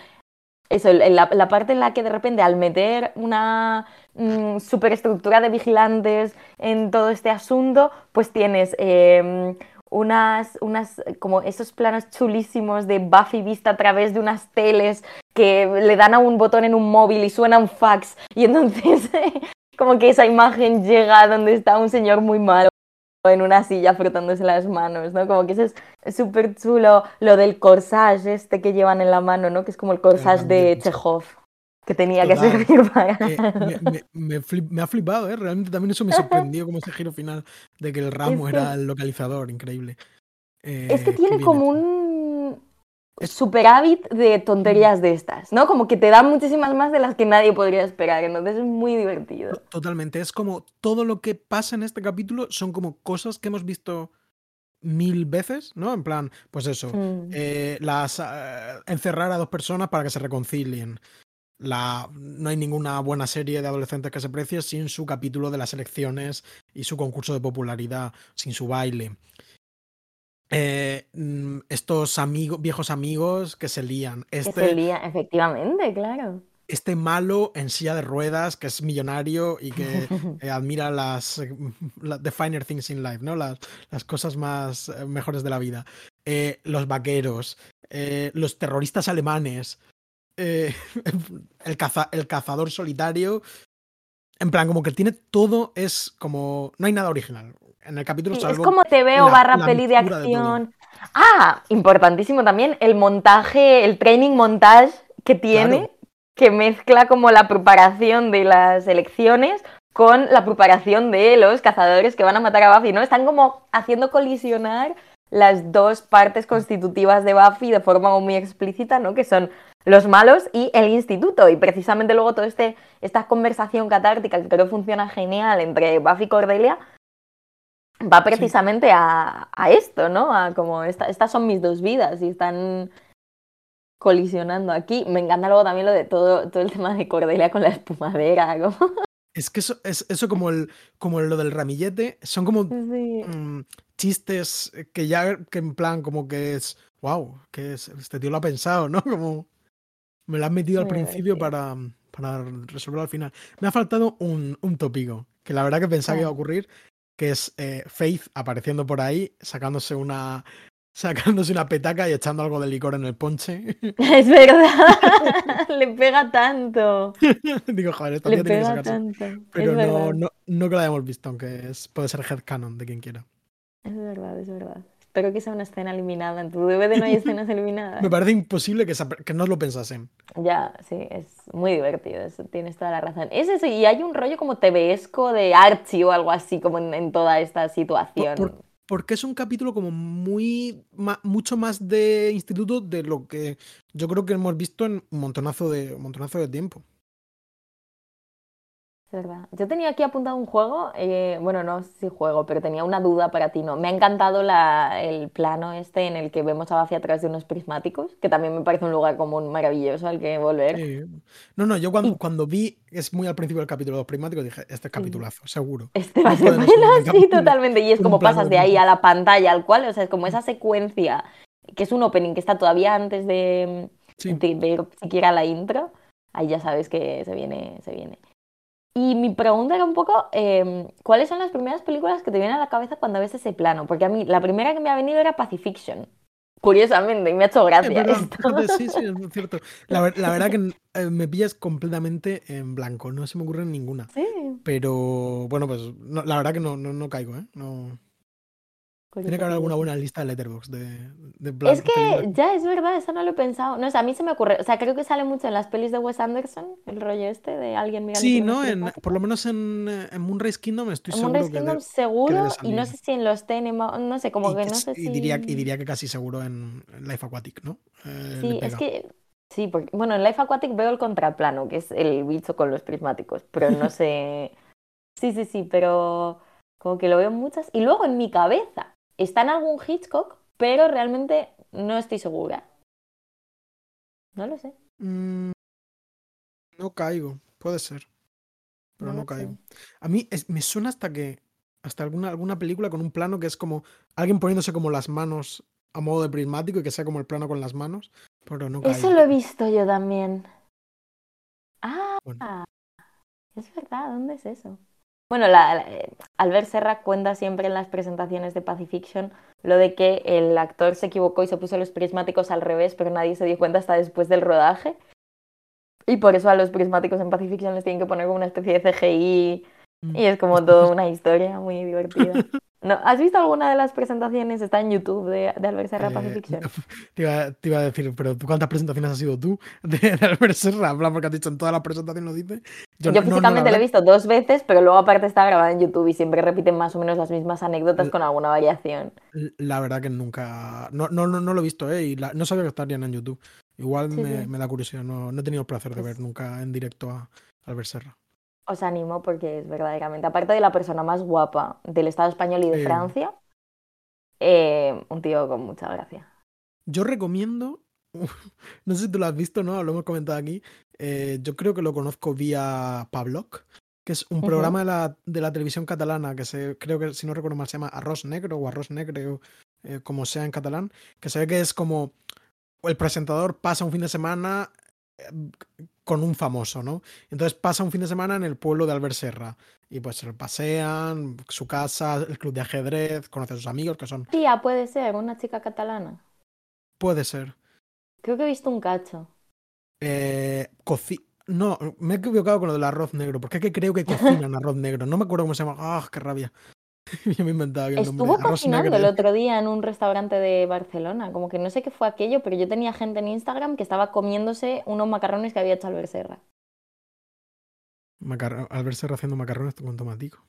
eso, la, la, parte en la que de repente al meter una mm, superestructura de vigilantes en todo este asunto, pues tienes em, unas, unas, como esos planos chulísimos de Buffy vista a través de unas teles que le dan a un botón en un móvil y suena un fax. Y entonces como que esa imagen llega donde está un señor muy malo en una silla frotándose las manos, ¿no? Como que eso es súper chulo, lo del corsage este que llevan en la mano, ¿no? Que es como el corsage de Chekhov, que tenía que servir para... Eh, me, ha flipado, ¿eh? Realmente también eso me sorprendió como ese giro final de que el ramo era el localizador, increíble. es que eh, tiene como un superávit de tonterías de estas, ¿no? Como que te dan muchísimas más de las que nadie podría esperar, entonces es muy divertido. Totalmente, es como todo lo que pasa en este capítulo son como cosas que hemos visto mil veces, ¿no? En plan, pues eso, mm. eh, las eh, encerrar a dos personas para que se reconcilien. La, no hay ninguna buena serie de adolescentes que se precie sin su capítulo de las elecciones y su concurso de popularidad, sin su baile. Eh, mm, estos amigos, viejos amigos que se lían. Este, que se lían, efectivamente, claro. Este malo en silla de ruedas que es millonario y que eh, admira las, eh, the finer things in life, ¿no? Las, las cosas más mejores de la vida. los vaqueros, los terroristas alemanes, el, el cazador solitario. En plan, como que tiene todo, es como. No hay nada original en el capítulo Es como te veo barra peli de acción. ah, importantísimo también el montaje, el training montage que tiene, que mezcla como la preparación de las elecciones con la preparación de los cazadores que van a matar a Buffy, ¿no? Están como haciendo colisionar las dos partes constitutivas de Buffy de forma muy explícita, ¿no? Que son los malos y el instituto. Y precisamente luego toda este, esta conversación catártica que creo funciona genial entre Buffy y Cordelia va precisamente a, esto, ¿no? A como estas son mis dos vidas y están colisionando aquí. Me encanta luego también lo de todo, todo el tema de Cordelia con la espumadera. Es que eso, es, eso como, el, como lo del ramillete, son como mm, chistes que ya, que en plan, como que es, wow, que es, este tío lo ha pensado, ¿no? Como me lo han metido al principio para, para resolverlo al final. Me ha faltado un, un tópico, que la verdad que pensaba que iba a ocurrir, que es eh, Faith apareciendo por ahí, sacándose una, sacándose una petaca y echando algo de licor en el ponche. Es verdad, le pega tanto. Digo, joder, esto tiene que sacarse. Pero no, no, no, que lo hayamos visto, aunque es, puede ser headcanon de quien quiera. Es verdad, es verdad. Espero que sea una escena eliminada. En tu DVD no hay escenas eliminadas. Me parece imposible que, que no lo pensasen. Ya, sí, es muy divertido, eso, tienes toda la razón. Es eso, y hay un rollo como TVesco de Archie o algo así, como en, toda esta situación. porque es un capítulo como muy, mucho más de instituto de lo que yo creo que hemos visto en un montonazo de, un montonazo de tiempo. Verdad. Yo tenía aquí apuntado un juego, eh, bueno, no sé si juego, pero tenía una duda para ti, ¿no? Me ha encantado la, el plano este en el que vemos a a través de unos prismáticos, que también me parece un lugar común maravilloso al que volver. No, no, yo cuando, cuando vi, es muy al principio del capítulo, los prismáticos, dije, este es capitulazo, seguro. Este va a ser bueno, sí, totalmente. Y es como pasas de ahí a la pantalla, al cual, o sea, es como esa secuencia, que es un opening que está todavía antes de, de ver siquiera la intro, ahí ya sabes que se viene, se viene. Y mi pregunta era un poco, em, ¿cuáles son las primeras películas que te vienen a la cabeza cuando ves ese plano? Porque a mí la primera que me ha venido era Pacifiction. Curiosamente, y me ha hecho gracia. sí, sí, es cierto. La, verdad que eh, me pillas completamente en blanco, no se me ocurre ninguna. Sí. Pero bueno, pues la verdad que no, no, no caigo, ¿eh? No. Tiene que haber alguna buena lista de letterbox de, de Es que ya es verdad, eso no lo he pensado. No sé, a mí se me ocurre. O sea, creo que sale mucho en las pelis de Wes Anderson, el rollo este de alguien mirando. Sí, ¿no? En, por lo menos en, en Moonrise Kingdom estoy seguro. Moonrise Kingdom seguro, y no sé si en los Tenema, no sé, como que no sé y Diría, y diría que casi seguro en, Life Aquatic, ¿no? Eh, sí, es que. Sí, porque. Bueno, en Life Aquatic veo el contraplano, que es el bicho con los prismáticos, pero no sé. sí, sí, sí, pero. Como que lo veo muchas. Y luego en mi cabeza Está en algún Hitchcock, pero realmente no estoy segura. No lo sé. Mm, no caigo, puede ser. Pero no, caigo. A mí me suena hasta que. Hasta alguna, alguna película con un plano que es como alguien poniéndose como las manos a modo de prismático y que sea como el plano con las manos. Pero no caigo. Eso lo he visto yo también. Ah, es verdad, ¿dónde es eso? Bueno, la, eh, Albert Serra cuenta siempre en las presentaciones de Pacifiction lo de que el actor se equivocó y se puso los prismáticos al revés, pero nadie se dio cuenta hasta después del rodaje. Y por eso a los prismáticos en Pacifiction les tienen que poner como una especie de CGI. Y es como toda una historia muy divertida. No, ¿Has visto alguna de las presentaciones? Está en YouTube de, de Albert Serra eh, Fiction. Te iba, te iba, a decir, pero ¿cuántas presentaciones has sido tú de, de Albert Serra? Porque has dicho en todas las presentaciones lo dice. Yo, físicamente lo he visto dos veces, pero luego aparte está grabada en YouTube y siempre repiten más o menos las mismas anécdotas con alguna variación. La verdad que nunca. No, no, no, no lo he visto, ¿eh? Y no sabía que estarían en YouTube. Igual me, me, da curiosidad. No, no he tenido el placer de pues ver nunca en directo a Albert Serra os animo porque es verdaderamente, aparte de la persona más guapa del Estado español y de Francia, eh, un tío con mucha gracia. Yo recomiendo, no sé si tú lo has visto, ¿no? Lo hemos comentado aquí. Eh, yo creo que lo conozco vía Pavlok, que es un programa de la, de la, televisión catalana que se, creo que, si no recuerdo mal, se llama Arroz Negro o Arroz Negro, eh, como sea en catalán, que se ve que es como el presentador pasa un fin de semana con un famoso, ¿no? Entonces pasa un fin de semana en el pueblo de Albert Serra y pues se pasean, su casa, el club de ajedrez, conoce a sus amigos que son... Tía, puede ser, una chica catalana. Puede ser. Creo que he visto un cacho. Eh, no, me he equivocado con lo del arroz negro, porque es que creo que cocinan arroz negro. No me acuerdo cómo se llama. ¡Ah, qué rabia! Yo me inventaba el Estuvo cocinando el otro día en un restaurante de Barcelona. Como que no sé qué fue aquello, pero yo tenía gente en Instagram que estaba comiéndose unos macarrones que había hecho Albert Serra. Albert Serra haciendo macarrones con tomatico.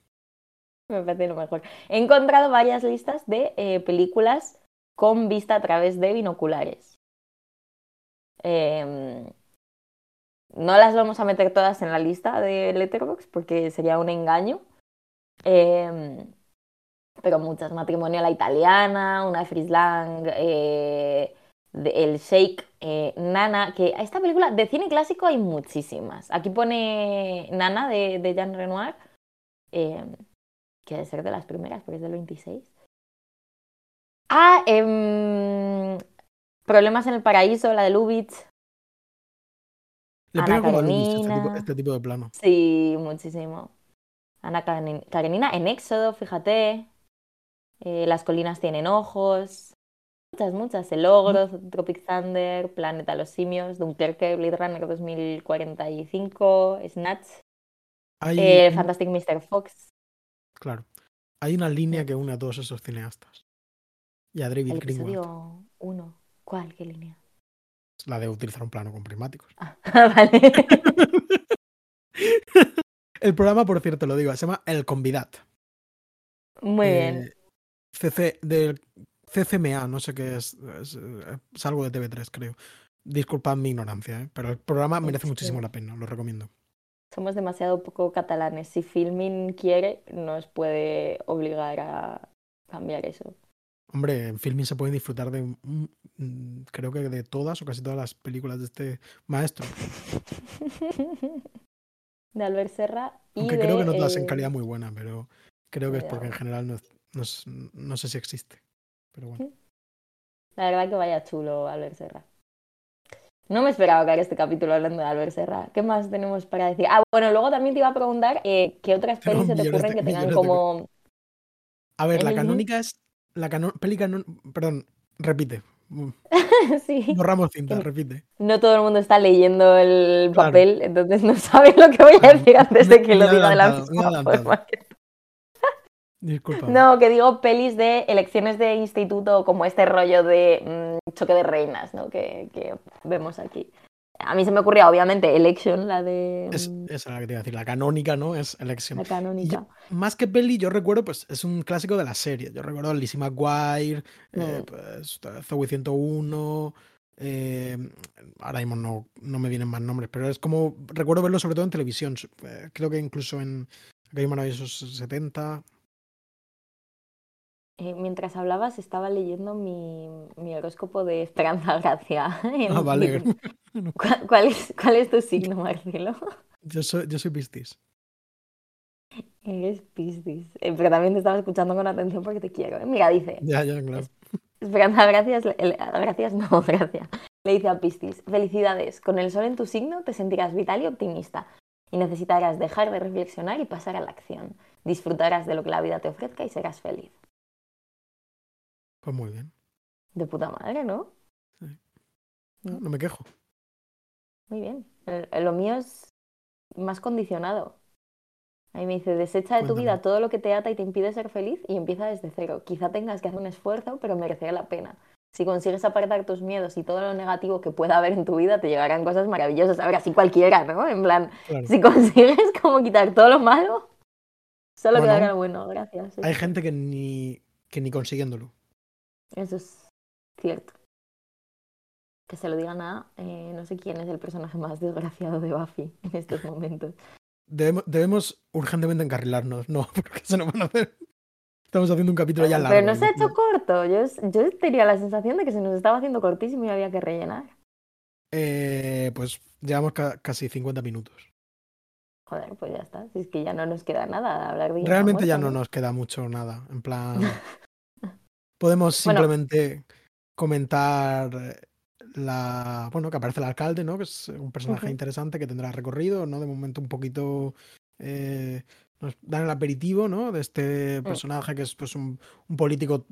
Me parece lo mejor. He encontrado varias listas de eh, películas con vista a través de binoculares. Em, no las vamos a meter todas en la lista de Letterboxd porque sería un engaño. Eh, pero muchas. Matrimonio a la italiana, una de Frislang, eh, el Shake, eh, Nana, que a esta película de cine clásico hay muchísimas. Aquí pone Nana de, de Jean Renoir, eh, que debe ser de las primeras, porque es del 26. Ah, em, Problemas en el Paraíso, la de Lubitsch. Le Ana pega este, este tipo de plano. Sí, muchísimo. Ana Karenina en Éxodo, fíjate. Eh, las colinas tienen ojos. Muchas, muchas. El Ogro, Tropic Thunder, Planeta los Simios, Dunkerque, Blade Runner 2045, Snatch, eh, Fantastic Mr. Fox. Claro. Hay una línea que une a todos esos cineastas. Y a David El Greenwald. 1. ¿Cuál? ¿Qué línea? La de utilizar un plano con prismáticos. Ah, vale. El programa, por cierto, lo digo, se llama El Convidat. Muy bien. CC, del CCMA, no sé qué es, es, eh, es algo de TV3, creo. Disculpad mi ignorancia, ¿eh? pero el programa merece muchísimo la pena, lo recomiendo. Somos demasiado poco catalanes. Si Filmin quiere, nos puede obligar a cambiar eso. Hombre, en filming se pueden disfrutar de, mm, creo que de todas o casi todas las películas de este maestro. De Albert Serra y Aunque de, creo que no todas en calidad muy buena, pero creo que es porque en general no, es- no, no sé si existe. Pero bueno. La verdad que vaya chulo Albert Serra. No me esperaba que este capítulo hablando de Albert Serra. ¿Qué más tenemos para decir? Ah, bueno, luego también te iba a preguntar eh, qué otras pelis se te ocurren de- que tengan de como... A ver, la canónica es. La cano- peli canon- Perdón, repite. Sí. Borramos cinta, repite. No todo el mundo está leyendo el Claro. papel, entonces no sabe lo que voy a decir antes Me- de que lo diga de la misma forma que Disculpa. No, que digo pelis de elecciones de instituto, como este rollo de mm, choque de reinas, ¿no? Que, que vemos aquí. A mí se me ocurría, obviamente, Election, la de Es, mm, esa es la que te iba a decir. La canónica, ¿no? Es Election. la canónica. Más que peli, yo recuerdo, pues es un clásico de la serie. Yo recuerdo a Lizzie McGuire, eh, Mm. pues, Zoe 101. eh, ahora mismo no, no me vienen más nombres, pero es como. Recuerdo verlo sobre todo en televisión. eh, creo que incluso en aquellos maravillosos 70. Eh, mientras hablabas, estaba leyendo mi, mi horóscopo de Esperanza Gracia. Ah, vale. ¿Cuál, cuál es, ¿Cuál es tu signo, Marcelo? yo, soy, yo soy Piscis. Eres Piscis. Eh, pero también te estaba escuchando con atención porque te quiero. ¿eh? Mira, dice. Ya, ya, claro. Esperanza, gracias. el- gracias, no, gracias. Le dice a Piscis, felicidades, con el sol en tu signo te sentirás vital y optimista y necesitarás dejar de reflexionar y pasar a la acción. Disfrutarás de lo que la vida te ofrezca y serás feliz. Pues muy bien. De puta madre, ¿no? No me quejo. Muy bien. El- el- lo mío es más condicionado. Ahí me dice, desecha de tu vida todo lo que te ata y te impide ser feliz y empieza desde cero. Quizá tengas que hacer un esfuerzo, pero merecerá la pena. Si consigues apartar tus miedos y todo lo negativo que pueda haber en tu vida, te llegarán cosas maravillosas. Ahora sí cualquiera, ¿no? En plan, Claro. si consigues como quitar todo lo malo, solo Bueno, quedará lo bueno. Gracias. Hay gente que ni, que ni consiguiéndolo. Eso es cierto. Que se lo digan a, eh, no sé quién es el personaje más desgraciado de Buffy en estos momentos. Debemos, debemos urgentemente encarrilarnos. No, porque se nos van a hacer. Estamos haciendo un capítulo ya largo. Pero no se ha hecho corto. Yo, yo tenía la sensación de que se nos estaba haciendo cortísimo y había que rellenar. Eh, pues llevamos ca- casi 50 minutos. Joder, pues ya está. Si es que ya no nos queda nada hablar de Realmente ya no nos queda mucho nada. En plan. Podemos Bueno. simplemente comentar eh, la. Bueno, que aparece el alcalde, ¿no? Que es un personaje interesante que tendrá recorrido, ¿no? De momento un poquito. eh, nos dan el aperitivo, ¿no? De este Mm. personaje que es pues un, un político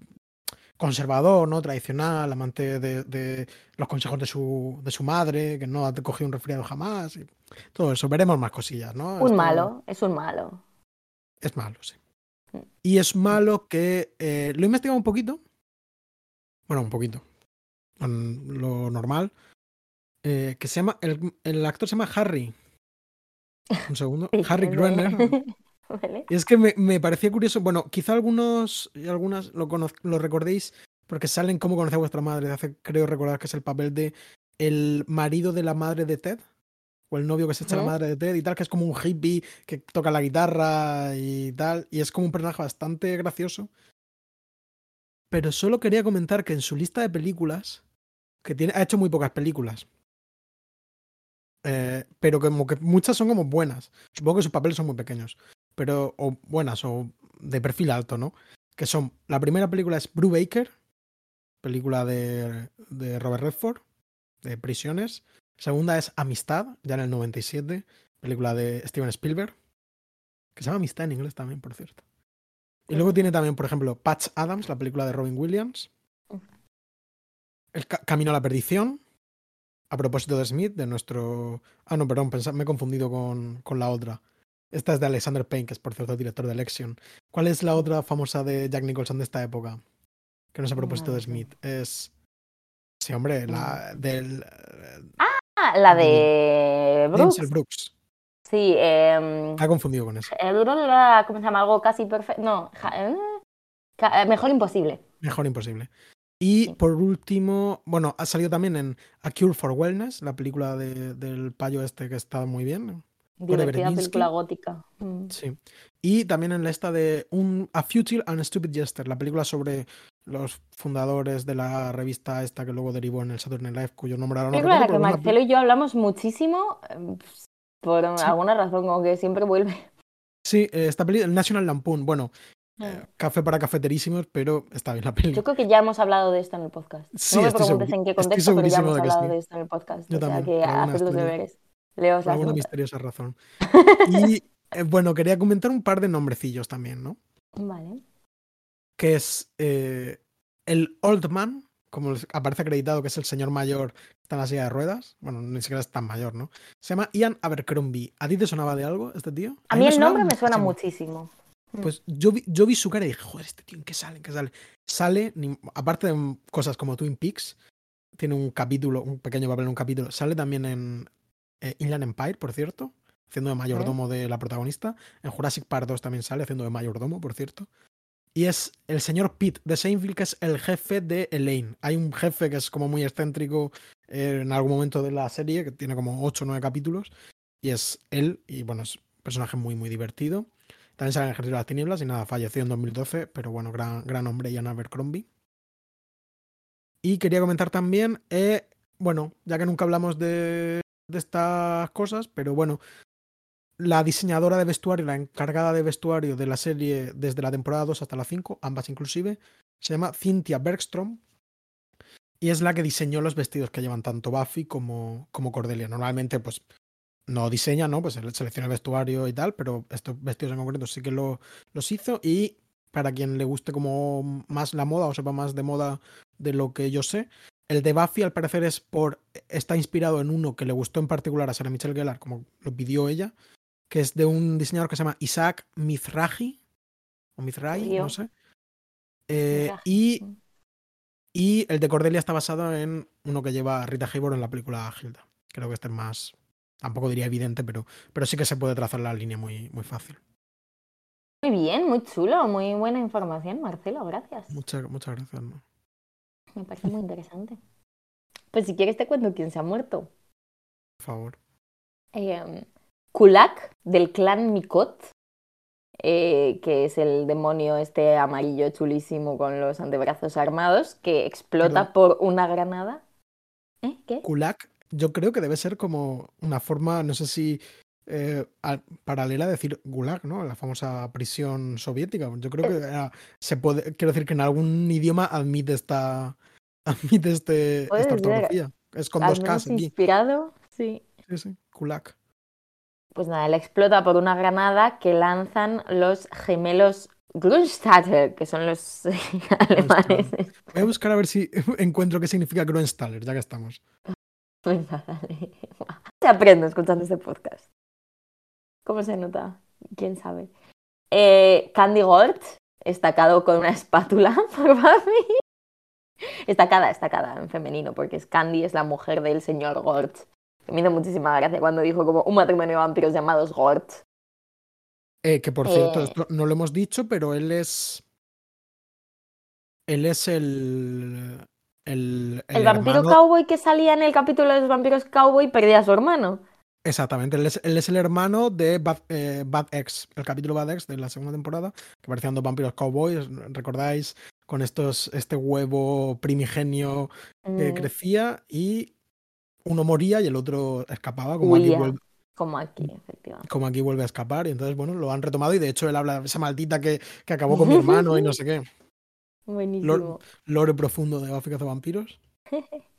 conservador, ¿no? Tradicional, amante de, de los consejos de su, de su madre, que no ha cogido un resfriado jamás. y todo eso. Veremos más cosillas, ¿no? Un Esto- malo, es un malo. es malo, sí. Y es malo que eh, lo he investigado un poquito. Bueno, un poquito. con lo normal. eh, que se llama. El, el actor se llama Harry. Un segundo. Harry Gruner. Vale. Y es que me, me parecía curioso. Bueno, quizá algunos y algunas lo, conoz- lo recordéis porque salen cómo conoce a vuestra madre. Hace, creo recordar que es el papel de el marido de la madre de Ted. O el novio que se echa la madre de Ted y tal, que es como un hippie que toca la guitarra y tal. Y es como un personaje bastante gracioso. Pero solo quería comentar que en su lista de películas, que tiene, ha hecho muy pocas películas. eh, pero como que muchas son como buenas. Supongo que sus papeles son muy pequeños. Pero, o buenas, o de perfil alto, ¿no? Que son, la primera película es Brubaker, película de, de Robert Redford, de prisiones. Segunda es Amistad, ya en el 97, película de Steven Spielberg, que se llama Amistad en inglés también, por cierto. Y luego tiene también, por ejemplo, Patch Adams, la película de Robin Williams. El Ca- Camino a la Perdición. A propósito de Smith, de nuestro. Ah, no, perdón, me he confundido con, con la otra. Esta es de Alexander Payne, que es por cierto director de Election. ¿Cuál es la otra famosa de Jack Nicholson de esta época? que no es a propósito No de. Smith. Es. Sí, hombre, la del. Ah, la de Brooks. Denzel Brooks. Sí, em, ha confundido con eso. el duro era, ¿cómo se llama? Algo casi perfecto. No, eh, eh, mejor imposible. Mejor imposible. Y Sí. por último, bueno, ha salido también en A Cure for Wellness, la película de- del payo este que está muy bien. Divertida película gótica. Mm. Sí. Y también en la esta de un, A Futile and Stupid Jester, la película sobre los fundadores de la revista esta que luego derivó en el Saturday Night Live, cuyo nombre ahora no recuerdo. que es una Marcelo y yo hablamos muchísimo eh, por Sí. alguna razón, como que siempre vuelve. Sí, eh, esta peli, el National Lampoon. Bueno, eh, café para cafeterísimos, pero está bien la peli. Yo creo que ya hemos hablado de esto en el podcast. Sí, no me preguntes en qué contexto, pero ya hemos de que hablado sí. de esto en el podcast. Yo o sea también, que por alguna haces los deberes. Leos Por alguna misteriosa razón. Y eh, bueno, quería comentar un par de nombrecillos también, ¿no? Vale. Que es eh, el Old Man, como aparece acreditado que es el señor mayor que está en la silla de ruedas. Bueno, ni siquiera es tan mayor, ¿no? Se llama Ian Abercrombie. ¿A ti te sonaba de algo este tío? A mí el nombre me suena muchísimo. muchísimo. Mm. Pues yo vi, yo vi su cara y dije, joder, este tío, ¿en qué sale? ¿En qué sale? Sale, aparte de cosas como Twin Peaks, tiene un capítulo, un pequeño papel en un capítulo. Sale también en eh, Inland Empire, por cierto, haciendo de mayordomo de la protagonista. En Jurassic Park 2 también sale haciendo de mayordomo, por cierto. Y es el señor Pete de Seinfeld, que es el jefe de Elaine. Hay un jefe que es como muy excéntrico eh, en algún momento de la serie, que tiene como 8 o 9 capítulos. Y es él, y bueno, es un personaje muy, muy divertido. También sale en Ejército de las Tinieblas y nada, falleció en 2012, pero bueno, gran, gran hombre, Ian Abercrombie. Y quería comentar también, eh, bueno, ya que nunca hablamos de, de estas cosas, pero bueno, la diseñadora de vestuario, la encargada de vestuario de la serie desde la temporada 2 hasta la 5, ambas inclusive, se llama Cynthia Bergstrom y es la que diseñó los vestidos que llevan tanto Buffy como, como Cordelia. Normalmente, pues no diseña, ¿no? Pues selecciona el vestuario y tal, pero estos vestidos en concreto sí que lo, los hizo y para quien le guste como más la moda o sepa más de moda de lo que yo sé, el de Buffy al parecer es por está inspirado en uno que le gustó en particular a Sarah Michelle Gellar, como lo pidió ella, que es de un diseñador que se llama Isaac Mizrahi o Mizrahi, no sé. Eh, y, y el de Cordelia está basado en uno que lleva Rita Hayworth en la película Hilda. Creo que este es más, tampoco diría evidente, pero, pero sí que se puede trazar la línea muy, muy fácil. Muy bien, muy chulo, muy buena información, Marcelo, gracias. Muchas, muchas gracias. ¿no? Me parece muy interesante. Pues si quieres te cuento quién se ha muerto. Por favor. Eh, Kulak, del clan Mikot, eh, que es el demonio este amarillo chulísimo con los antebrazos armados, que explota Perdón. por una granada. ¿Eh? ¿Qué? Kulak, yo creo que debe ser como una forma, no sé si eh, al- paralela a decir Gulag, ¿no? La famosa prisión soviética. Yo creo que era- se puede, quiero decir que en algún idioma admite esta, admite este, esta ser. ortografía. Es con Al dos aquí. inspirado, sí. Sí, sí, Kulak. Pues nada, él explota por una granada que lanzan los gemelos Grunstatter, que son los alemanes. Voy a buscar a ver si encuentro qué significa Groenstaller, ya que estamos. Nada, dale. Se aprende escuchando este podcast. ¿Cómo se nota? ¿Quién sabe? Eh, Candy Gort, estacado con una espátula por Buffy. Estacada, estacada en femenino, porque es Candy es la mujer del señor Gort. Me hizo muchísima gracia cuando dijo como un matrimonio de vampiros llamados Gort. Eh, que por cierto, Eh. esto no lo hemos dicho, pero él es. Él es el. El, El, vampiro hermano- cowboy que salía en el capítulo de los vampiros cowboy perdía a su hermano. Exactamente, él es, él es el hermano de Bad, eh, Bad X, el capítulo Bad X de la segunda temporada, que parecían dos vampiros cowboys, ¿recordáis? Con estos, este huevo primigenio que Mm, crecía y uno moría y el otro escapaba, como aquí, vuelve, como aquí, efectivamente. como aquí vuelve a escapar. Y entonces, bueno, lo han retomado y de hecho él habla de esa maldita que, que acabó con mi hermano y no sé qué. Buenísimo. Lore profundo de Buffy vampiros.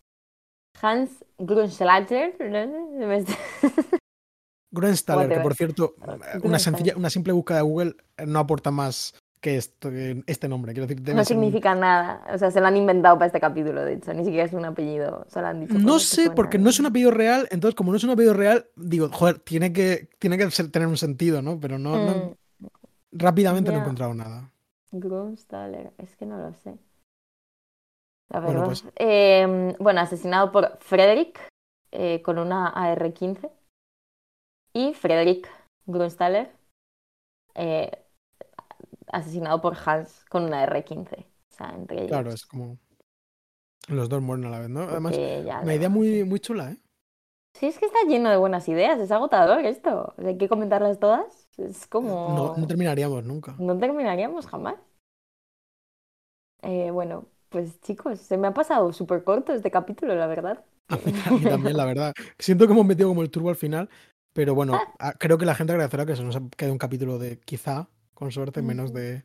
Hans Grunschlager. Groenstaller, que por cierto, una, sencilla, una simple búsqueda de Google no aporta más que esto, este nombre. Quiero decir, No un- significa nada. O sea, se lo han inventado para este capítulo, de hecho. Ni siquiera es un apellido. Solo han dicho. No sé, porque no es un apellido real, entonces como no es un apellido real, digo, joder, tiene que, tiene que ser- tener un sentido, ¿no? Pero no, no- Mm, rápidamente no he encontrado nada. Grunstaller. Es que no lo sé. La Bueno, verdad. pues- Eh, bueno, asesinado por Frederick eh, con una AR-15 y Frederick Grunstaller eh, asesinado por Hans con una AR-15. O sea, entre ellos. Claro, es como. Los dos mueren a la vez, ¿no? Además, porque una no- idea muy, muy chula, ¿eh? Sí, es que está lleno de buenas ideas, es agotador esto. Hay que comentarlas todas. Es como... No, no terminaríamos nunca. No terminaríamos jamás. Eh, bueno, pues chicos, se me ha pasado súper corto este capítulo, la verdad. A mí, a mí también, la verdad. Siento que hemos metido como el turbo al final, pero bueno, a- creo que la gente agradecerá que se nos ha quedado un capítulo de quizá, con suerte, menos de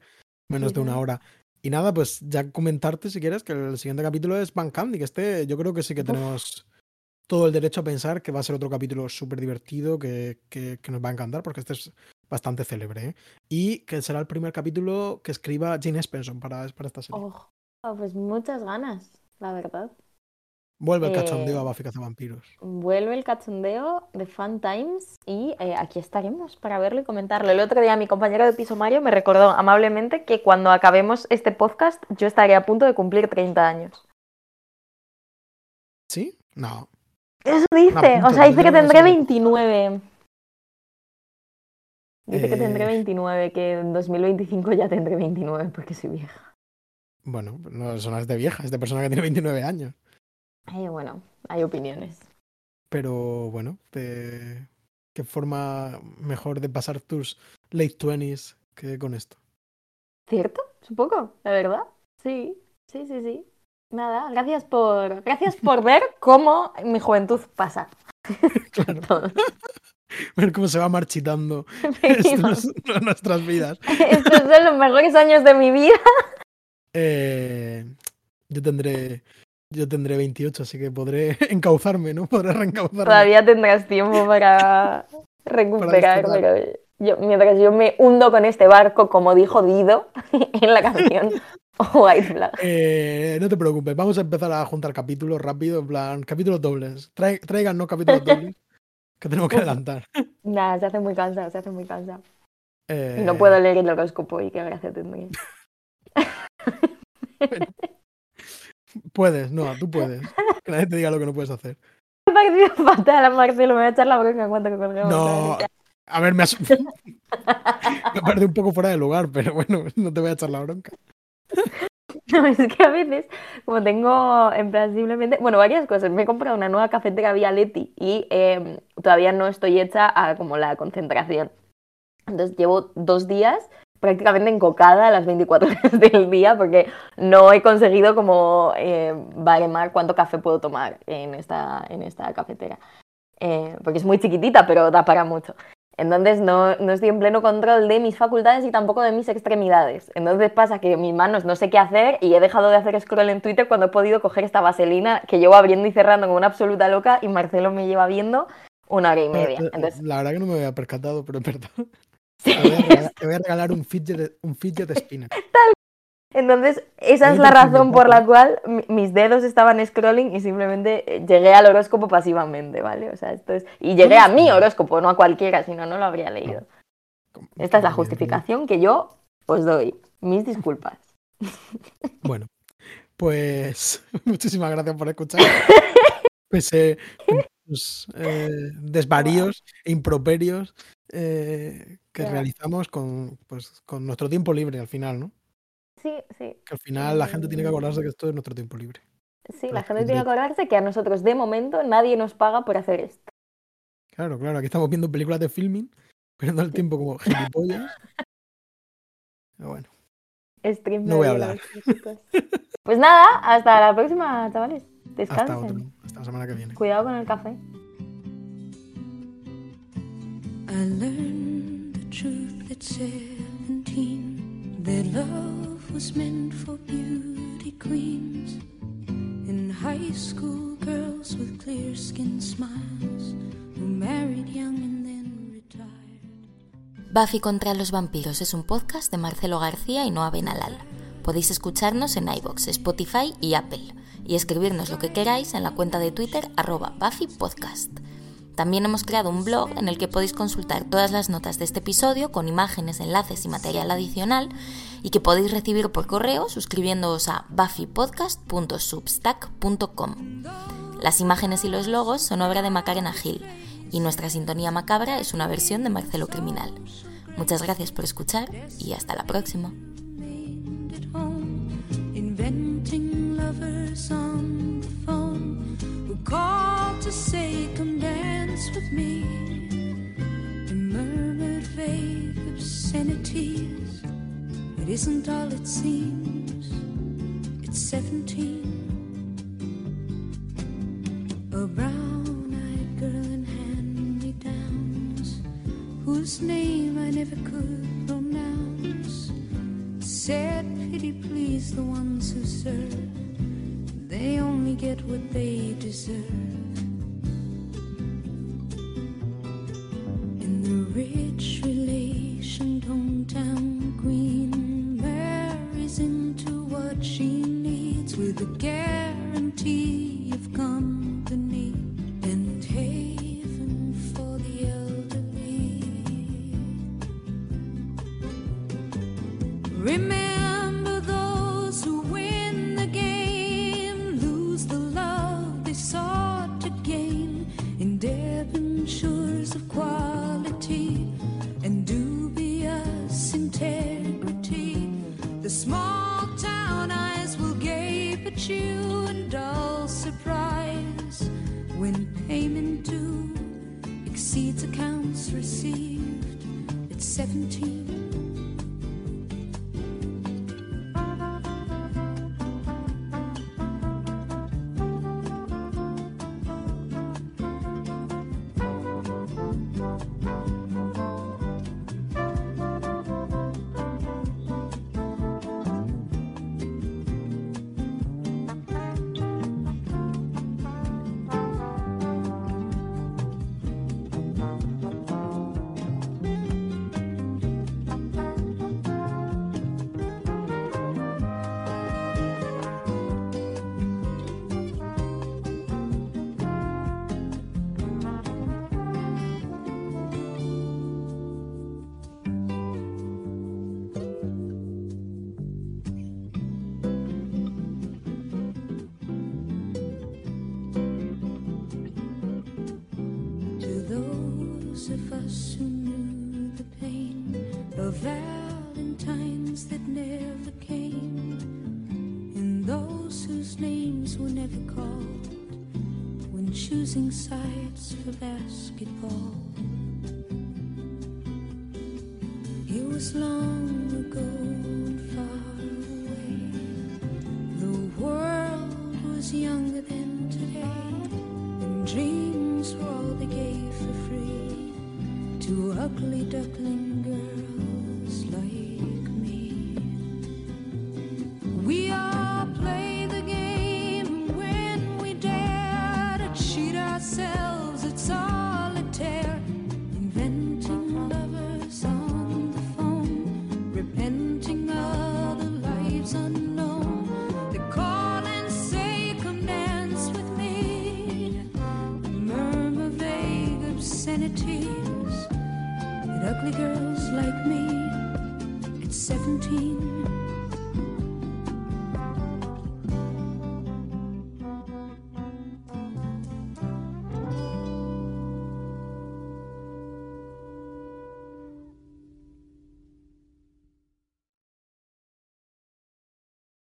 menos de una hora. Y nada, pues ya comentarte si quieres que el siguiente capítulo es Van Candy, que este yo creo que sí que Uf. tenemos todo el derecho a pensar que va a ser otro capítulo súper divertido, que, que- que nos va a encantar, porque este es bastante célebre. ¿eh? Y que será el primer capítulo que escriba Jane Espenson para, para esta serie. Oh, oh, pues muchas ganas, la verdad. Vuelve el cachondeo eh, a Buffy Cazavampiros. Vuelve el cachondeo de Fun Times y eh, aquí estaremos para verlo y comentarlo. El otro día mi compañero de piso Mario me recordó amablemente que cuando acabemos este podcast yo estaré a punto de cumplir 30 años. ¿Sí? No. Eso dice, o sea, dice que tendré sí. 29. Dice que tendré Eh. 29, que en 2025 ya tendré 29 porque soy vieja. Bueno, no, eso no es de vieja, es de persona que tiene 29 años. Eh, bueno, hay opiniones. Pero bueno, qué forma mejor de pasar tus late 20s que con esto. ¿Cierto? Supongo, la verdad. Sí, sí, sí, sí. Nada, gracias por, gracias por ver cómo mi juventud pasa. Claro, ver cómo se va marchitando estos- nuestras vidas. Estos son los mejores años de mi vida. Eh, yo tendré yo tendré 28, así que podré encauzarme, ¿no? Podré reencauzarme. Todavía tendrás tiempo para recuperar, disfrutar. pero yo, mientras yo me hundo con este barco, como dijo Dido en la canción White Flag. Eh, no te preocupes, vamos a empezar a juntar capítulos rápido, en plan, capítulos dobles. Trae- traigan, no capítulos dobles, que tenemos que adelantar. Nada, se hace muy cansado, se hace muy cansado. Eh, no puedo leer el horóscopo y qué gracia tendría. Puedes, no, tú puedes. Que nadie te diga lo que no puedes hacer. Me ha parecido fatal a Marcelo, me voy a echar la bronca en cuanto que colguemos. No, a ver, me has... me parece un poco fuera de lugar, pero bueno, no te voy a echar la bronca. No, es que a veces, como tengo, en plan, simplemente, bueno, varias cosas. Me he comprado una nueva cafetera Vialetti y eh, todavía no estoy hecha a como la concentración. Entonces llevo dos días prácticamente encocada a las 24 horas del día porque no he conseguido como eh, baremar cuánto café puedo tomar en esta, en esta cafetera. Eh, porque es muy chiquitita, pero da para mucho. Entonces no, no estoy en pleno control de mis facultades y tampoco de mis extremidades. Entonces pasa que mis manos no sé qué hacer y he dejado de hacer scroll en Twitter cuando he podido coger esta vaselina que llevo abriendo y cerrando como una absoluta loca y Marcelo me lleva viendo una hora y media. Entonces, La verdad que no me había percatado, pero es verdad. Te voy a regalar, te voy a regalar un fidget, un fidget spinner. Entonces, esa es la razón por la cual mi- mis dedos estaban scrolling y simplemente eh, llegué al horóscopo pasivamente, ¿vale? O sea, esto es... Y llegué a mi horóscopo, no a cualquiera, si no, no lo habría leído. Esta es la justificación que yo os doy. Mis disculpas. Bueno, pues muchísimas gracias por escuchar. Pese a tus eh, desvaríos e improperios eh, que realizamos con, pues, con nuestro tiempo libre al final, ¿no? Sí, sí. Que al final la gente tiene que acordarse que esto es nuestro tiempo libre. Sí, la Pues, gente tiene que acordarse que a nosotros de momento nadie nos paga por hacer esto. Claro, claro, aquí estamos viendo películas de filming, perdiendo el tiempo como gilipollas. Pero bueno, Stream No voy a hablar. Pues nada, hasta la próxima, chavales. hasta Descansen. otro, hasta la semana que viene. Cuidado con el café. I learned truth at seventeen that love was meant for beauty queens. In high school, girls with clear skin smiles who married young and then retired. Buffy contra los vampiros es un podcast de Marcelo García y Noa Benalal. Podéis escucharnos en iBox, Spotify y Apple y escribirnos lo que queráis en la cuenta de Twitter arroba Buffy Podcast. También hemos creado un blog en el que podéis consultar todas las notas de este episodio con imágenes, enlaces y material adicional y que podéis recibir por correo suscribiéndoos a buffypodcast.substack.com. Las imágenes y los logos son obra de Macarena Gil y nuestra sintonía macabra es una versión de Marcelo Criminal. Muchas gracias por escuchar y hasta la próxima. Dance with me. And murmured vague obscenities. It isn't all it seems. It's 17 a brown-eyed girl in hand-me-downs whose name I never could pronounce said pity please the ones who serve. They only get what they deserve